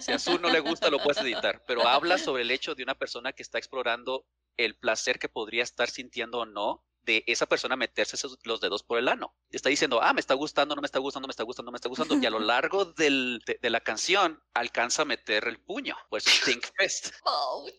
Si a su no le gusta, lo puedes editar. Pero habla sobre el hecho de una persona que está explorando el placer que podría estar sintiendo o no de esa persona meterse los dedos por el ano. Está diciendo, ah, me está gustando, no me está gustando, me está gustando, me está gustando. Y a lo largo del, de, de, la canción alcanza a meter el puño. Pues Think Fest.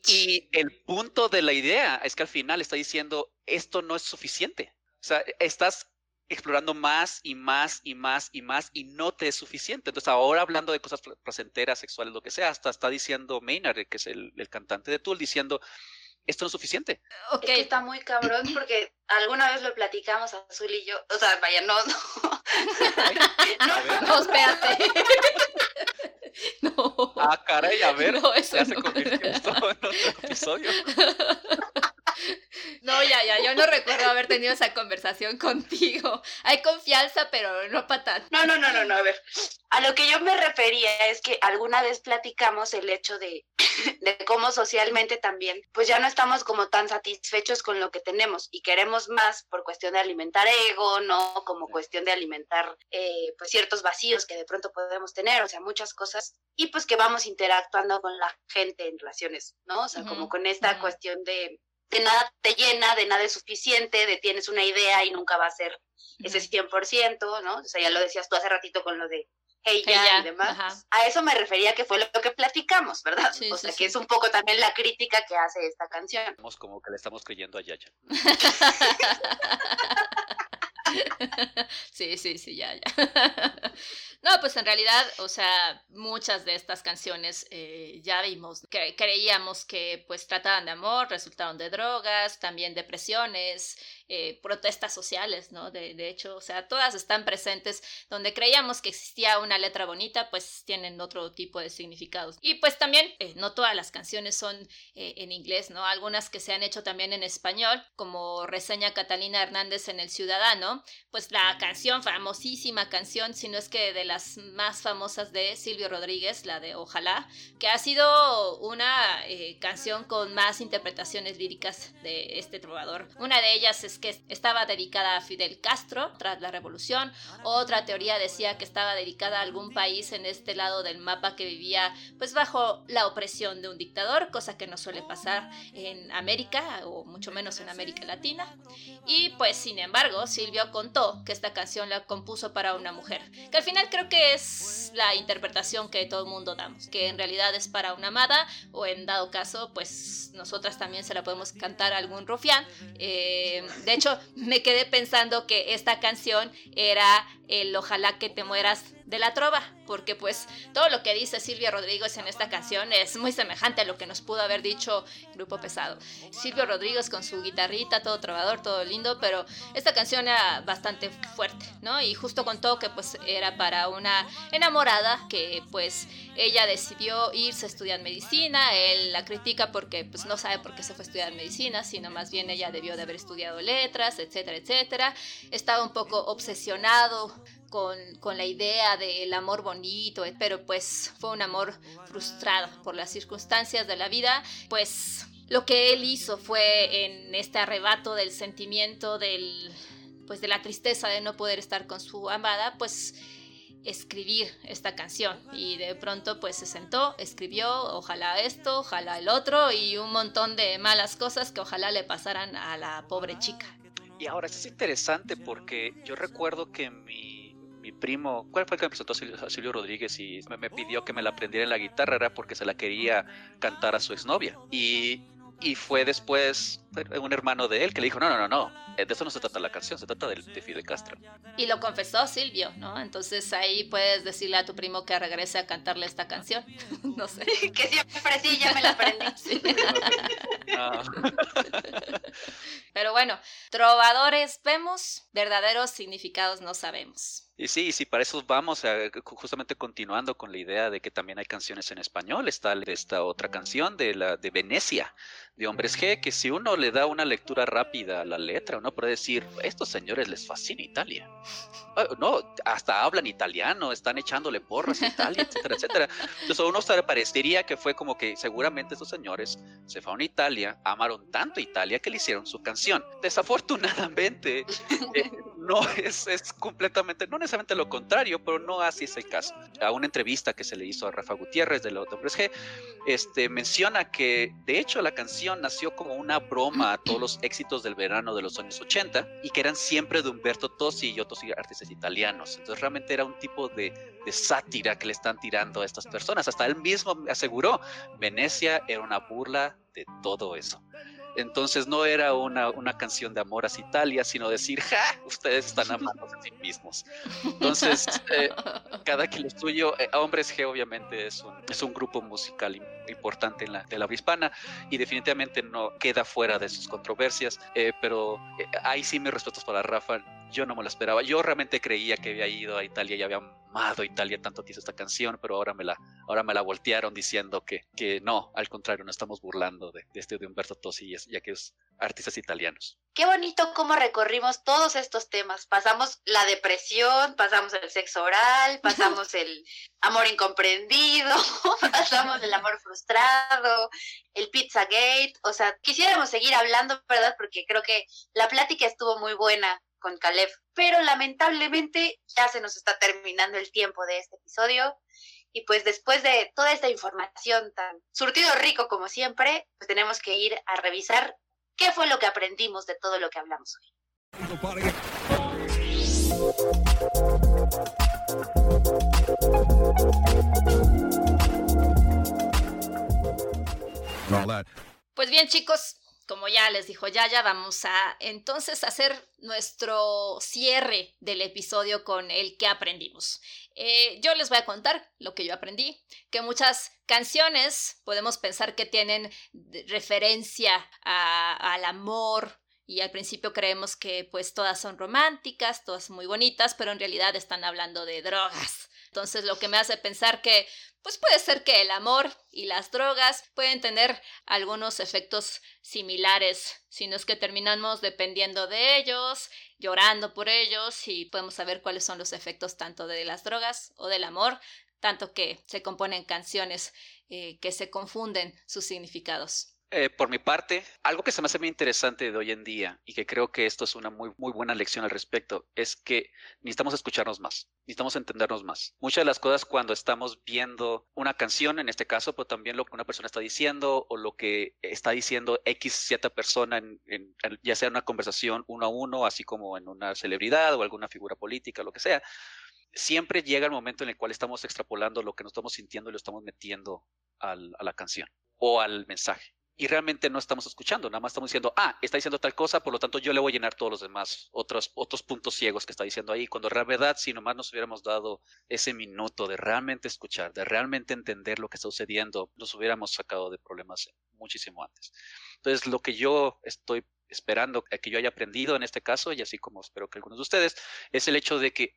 Y el punto de la idea es que al final está diciendo, esto no es suficiente. O sea, estás explorando más y más y más y más y no te es suficiente. Entonces ahora hablando de cosas placenteras, sexuales, lo que sea, hasta está diciendo Maynard, que es el, el cantante de Tool, diciendo, esto no es suficiente. Ok, es que está muy cabrón porque alguna vez lo platicamos Azul y yo, o sea, vaya, no, no. [LAUGHS] no, no, espérate. [LAUGHS] no. Ah, caray, a ver, no, eso ya se no. convirtió esto en otro episodio. [LAUGHS] [LAUGHS] No, ya, ya, yo no recuerdo haber tenido esa conversación contigo. Hay confianza, pero no para tanto. No, no, no, no, no, a ver. A lo que yo me refería es que alguna vez platicamos el hecho de, [LAUGHS] de cómo socialmente también, pues ya no estamos como tan satisfechos con lo que tenemos y queremos más por cuestión de alimentar ego, ¿no? Como cuestión de alimentar eh, pues ciertos vacíos que de pronto podemos tener, o sea, muchas cosas. Y pues que vamos interactuando con la gente en relaciones, ¿no? O sea, como con esta ujú. cuestión de de nada te llena, de nada es suficiente, de tienes una idea y nunca va a ser ese 100%, ¿no? O sea, ya lo decías tú hace ratito con lo de Hey Hey Ya Ya, y demás. ajá. A eso me refería que fue lo que platicamos, ¿verdad? Sí, o sea, sí. que es un poco también la crítica que hace esta canción. Estamos como que le estamos creyendo a Yaya. [LAUGHS] sí, sí, sí, ya, ya. [LAUGHS] No, pues en realidad, o sea, muchas de estas canciones eh, ya vimos, creíamos que pues trataban de amor, resultaron de drogas, también depresiones, eh, protestas sociales, ¿no? De, de hecho, o sea, todas están presentes donde creíamos que existía una letra bonita, pues tienen otro tipo de significados. Y pues también, eh, no todas las canciones son eh, en inglés, ¿no? Algunas que se han hecho también en español, como reseña Catalina Hernández en El Ciudadano, pues la canción, famosísima canción, si no es que de las más famosas de Silvio Rodríguez, la de Ojalá, que ha sido una eh, canción con más interpretaciones líricas de este trovador. Una de ellas es que estaba dedicada a Fidel Castro tras la revolución, otra teoría decía que estaba dedicada a algún país en este lado del mapa que vivía pues bajo la opresión de un dictador, cosa que no suele pasar en América o mucho menos en América Latina. Y pues sin embargo, Silvio contó que esta canción la compuso para una mujer, que al final creo que es la interpretación que todo el mundo damos, que en realidad es para una amada o en dado caso, pues nosotras también se la podemos cantar a algún rufián. Eh, de hecho, me quedé pensando que esta canción era el Ojalá que te mueras de la trova, porque pues todo lo que dice Silvio Rodríguez en esta canción es muy semejante a lo que nos pudo haber dicho Grupo Pesado. Silvio Rodríguez con su guitarrita, todo trovador, todo lindo, pero esta canción era bastante fuerte, ¿no? Y justo contó que pues era para una enamorada que pues ella decidió irse a estudiar medicina, él la critica porque pues no sabe por qué se fue a estudiar medicina, sino más bien ella debió de haber estudiado letras, etcétera, etcétera. Estaba un poco obsesionado con, con, la idea del amor bonito, pero pues fue un amor frustrado por las circunstancias de la vida, pues lo que él hizo fue en este arrebato del sentimiento del pues de la tristeza de no poder estar con su amada, pues escribir esta canción y de pronto pues se sentó, escribió ojalá esto, ojalá el otro y un montón de malas cosas que ojalá le pasaran a la pobre chica. Y ahora, es interesante porque yo recuerdo que mi, mi primo, ¿cuál fue el que me presentó a Silvio, Rodríguez y me, me, pidió que me la aprendiera en la guitarra? Era porque se la quería cantar a su exnovia. Y, y fue después un hermano de él que le dijo, no, no, no, no, de eso no se trata la canción, se trata de, de Fidel Castro. Y lo confesó Silvio, ¿no? Entonces ahí puedes decirle a tu primo que regrese a cantarle esta canción. [LAUGHS] no sé. [LAUGHS] que siempre sí, ya me la aprendí. [LAUGHS] Sí. No. Pero bueno, trovadores vemos, verdaderos significados no sabemos. Y sí, sí, para eso vamos, a, justamente continuando con la idea de que también hay canciones en español. Está esta otra canción de la de Venecia, de Hombres G, que si uno le da una lectura rápida a la letra, uno puede decir, estos señores les fascina Italia. No, hasta hablan italiano, están echándole porras a Italia, etcétera, etcétera. Entonces a uno se parecería que fue como que seguramente estos señores se fueron a Italia, amaron tanto Italia que le hicieron su canción. Desafortunadamente, [LAUGHS] eh, no [LAUGHS] es, es completamente, no necesariamente lo contrario, pero no así es el caso. A una entrevista que se le hizo a Rafa Gutiérrez de los Hombres G, este, menciona que de hecho la canción nació como una broma a todos los éxitos del verano de los años 80 y que eran siempre de Humberto Tosi y otros artistas italianos. Entonces realmente era un tipo de, de sátira que le están tirando a estas personas. Hasta él mismo aseguró, Venecia era una burla de todo eso. Entonces no era una, una, canción de amor hacia Italia, sino decir, ¡ja! Ustedes están amando a sí mismos. Entonces, eh, cada quien lo suyo, eh, Hombres G obviamente es un, es un grupo musical importante en la, de la hispana y definitivamente no queda fuera de sus controversias, eh, pero ahí sí mis respetos para Rafa, yo no me lo esperaba. Yo realmente creía que había ido a Italia y había amado Italia tanto hizo esta canción, pero ahora me la, ahora me la voltearon diciendo que, que no, al contrario, no estamos burlando de, de este de Humberto Tosi y aquellos artistas italianos. Qué bonito cómo recorrimos todos estos temas. Pasamos la depresión, pasamos el sexo oral, [LAUGHS] pasamos el amor incomprendido, [LAUGHS] pasamos el amor frustrado, el Pizzagate. O sea, quisiéramos seguir hablando, ¿verdad? Porque creo que la plática estuvo muy buena con Caleb, pero lamentablemente ya se nos está terminando el tiempo de este episodio. Y pues después de toda esta información tan surtido rico como siempre, pues tenemos que ir a revisar qué fue lo que aprendimos de todo lo que hablamos hoy. Pues bien, chicos, como ya les dijo Yaya, vamos a entonces hacer nuestro cierre del episodio con el que aprendimos. Eh, yo les voy a contar lo que yo aprendí, que muchas canciones podemos pensar que tienen referencia al amor, y al principio creemos que pues todas son románticas, todas muy bonitas, pero en realidad están hablando de drogas. Entonces lo que me hace pensar que pues puede ser que el amor y las drogas pueden tener algunos efectos similares, si no es que terminamos dependiendo de ellos, llorando por ellos y podemos saber cuáles son los efectos tanto de las drogas o del amor, tanto que se componen canciones eh, que se confunden sus significados. Eh, por mi parte, algo que se me hace muy interesante de hoy en día y que creo que esto es una muy, muy buena lección al respecto, es que necesitamos escucharnos más, necesitamos entendernos más. Muchas de las cosas cuando estamos viendo una canción, en este caso, pero también lo que una persona está diciendo o lo que está diciendo X cierta persona, en, ya sea en una conversación uno a uno, así como en una celebridad o alguna figura política, lo que sea, siempre llega el momento en el cual estamos extrapolando lo que nos estamos sintiendo y lo estamos metiendo a la canción o al mensaje y realmente no estamos escuchando, nada más estamos diciendo, ah, está diciendo tal cosa, por lo tanto yo le voy a llenar todos los demás otros, otros puntos ciegos que está diciendo ahí, cuando en realidad si nomás nos hubiéramos dado ese minuto de realmente escuchar, de realmente entender lo que está sucediendo, nos hubiéramos sacado de problemas muchísimo antes. Entonces, lo que yo estoy esperando que yo haya aprendido en este caso, y así como espero que algunos de ustedes, es el hecho de que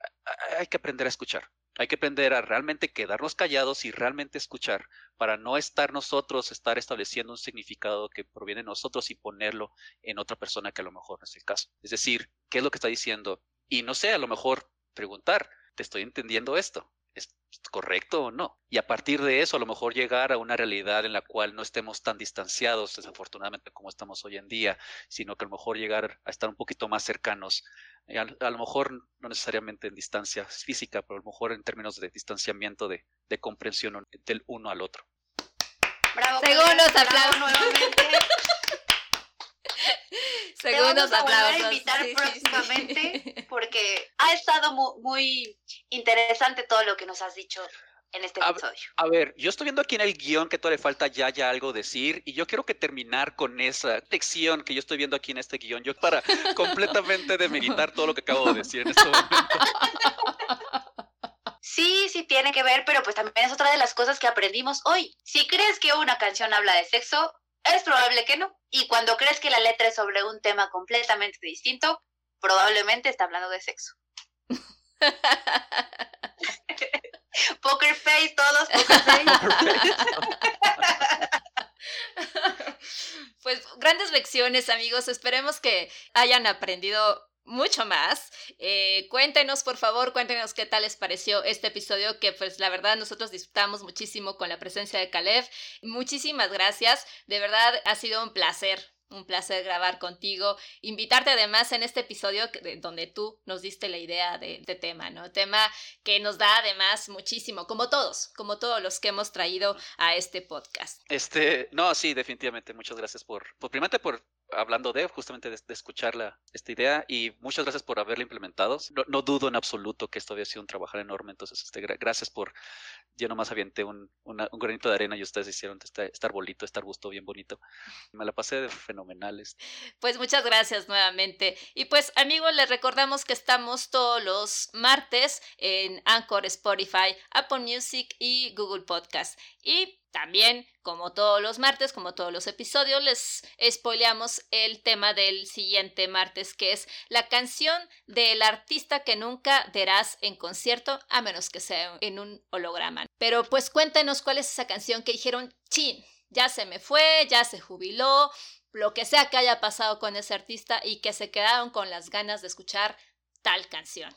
hay que aprender a escuchar. Hay que aprender a realmente quedarnos callados y realmente escuchar para no estar nosotros, estar estableciendo un significado que proviene de nosotros y ponerlo en otra persona que a lo mejor no es el caso. Es decir, ¿qué es lo que está diciendo? Y no sé, a lo mejor preguntar, ¿te estoy entendiendo esto? ¿Es correcto o no? Y a partir de eso, a lo mejor llegar a una realidad en la cual no estemos tan distanciados, desafortunadamente, como estamos hoy en día, sino que a lo mejor llegar a estar un poquito más cercanos a, lo mejor no necesariamente en distancia física, pero a lo mejor en términos de distanciamiento, de, de comprensión del uno al otro. Bravo. Segundos aplausos. nuevamente. Segundos [LAUGHS] Te vamos a invitar próximamente [LAUGHS] porque ha estado muy, muy interesante todo lo que nos has dicho en este episodio. A, ver, yo estoy viendo aquí en el guion que todavía le falta ya, ya algo decir y yo quiero que terminar con esa lección que yo estoy viendo aquí en este guion, yo para [LAUGHS] completamente demeritar todo lo que acabo de decir en este momento. Sí, sí tiene que ver, pero pues también es otra de las cosas que aprendimos hoy. Si crees que una canción habla de sexo, es probable que no. Y cuando crees que la letra es sobre un tema completamente distinto, probablemente está hablando de sexo. [LAUGHS] Poker face, todos, poker face. [LAUGHS] [LAUGHS] pues grandes lecciones, amigos. Esperemos que hayan aprendido mucho más. Eh, cuéntenos, por favor, cuéntenos qué tal les pareció este episodio, que pues la verdad nosotros disfrutamos muchísimo con la presencia de Caleb. Muchísimas gracias, de verdad ha sido un placer un placer grabar contigo, invitarte además en este episodio donde tú nos diste la idea de, tema, ¿no? Tema que nos da además muchísimo, como todos, como todos los que hemos traído a este podcast. Este, no, sí, definitivamente, muchas gracias por, por por hablando de justamente de, escuchar la, esta idea y muchas gracias por haberla implementado. No, dudo en absoluto que esto había sido un trabajo enorme, entonces este, gracias por, yo nomás avienté un, un granito de arena y ustedes hicieron este, este, arbolito, este arbusto bien bonito. Me la pasé de fenomenales. Pues muchas gracias nuevamente. Y pues amigos, les recordamos que estamos todos los martes en Anchor, Spotify, Apple Music y Google Podcast. Y también, como todos los martes, como todos los episodios, les spoileamos el tema del siguiente martes, que es la canción del artista que nunca verás en concierto, a menos que sea en un holograma. Pero pues cuéntenos cuál es esa canción que dijeron, chin, ya se me fue, ya se jubiló, lo que sea que haya pasado con ese artista y que se quedaron con las ganas de escuchar tal canción.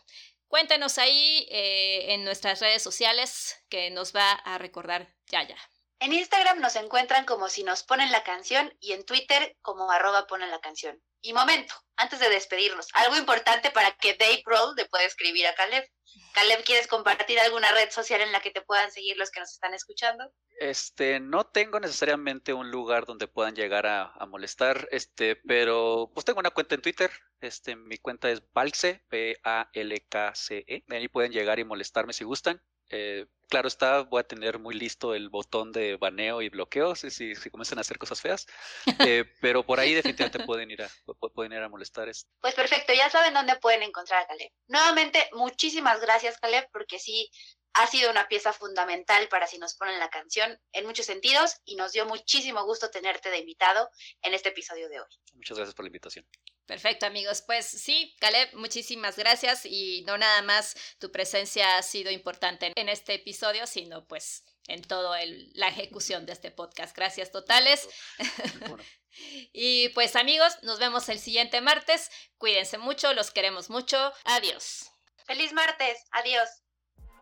Cuéntenos ahí eh, en nuestras redes sociales que nos va a recordar ya ya. En Instagram nos encuentran como si nos ponen la canción y en Twitter como arroba ponen la canción. Y momento, antes de despedirnos, algo importante para que Dave Roll le pueda escribir a Caleb. Caleb, ¿quieres compartir alguna red social en la que te puedan seguir los que nos están escuchando? Este, no tengo necesariamente un lugar donde puedan llegar a, molestar, este, pero pues tengo una cuenta en Twitter, este, mi cuenta es Balxe, P-A-L-K-C-E, ahí pueden llegar y molestarme si gustan. Eh, claro está, voy a tener muy listo el botón de baneo y bloqueo si, si, si comienzan a hacer cosas feas, eh, [LAUGHS] pero por ahí definitivamente pueden ir a, pueden ir a molestar. Pues perfecto, ya saben dónde pueden encontrar a Caleb. Nuevamente, muchísimas gracias Caleb, porque sí, ha sido una pieza fundamental para si nos ponen la canción en muchos sentidos y nos dio muchísimo gusto tenerte de invitado en este episodio de hoy. Muchas gracias por la invitación. Perfecto, amigos. Pues sí, Caleb, muchísimas gracias y no nada más tu presencia ha sido importante en este episodio, sino pues en toda la ejecución de este podcast. Gracias totales. Bueno. [LAUGHS] y pues amigos, nos vemos el siguiente martes. Cuídense mucho, los queremos mucho. Adiós. Feliz martes. Adiós.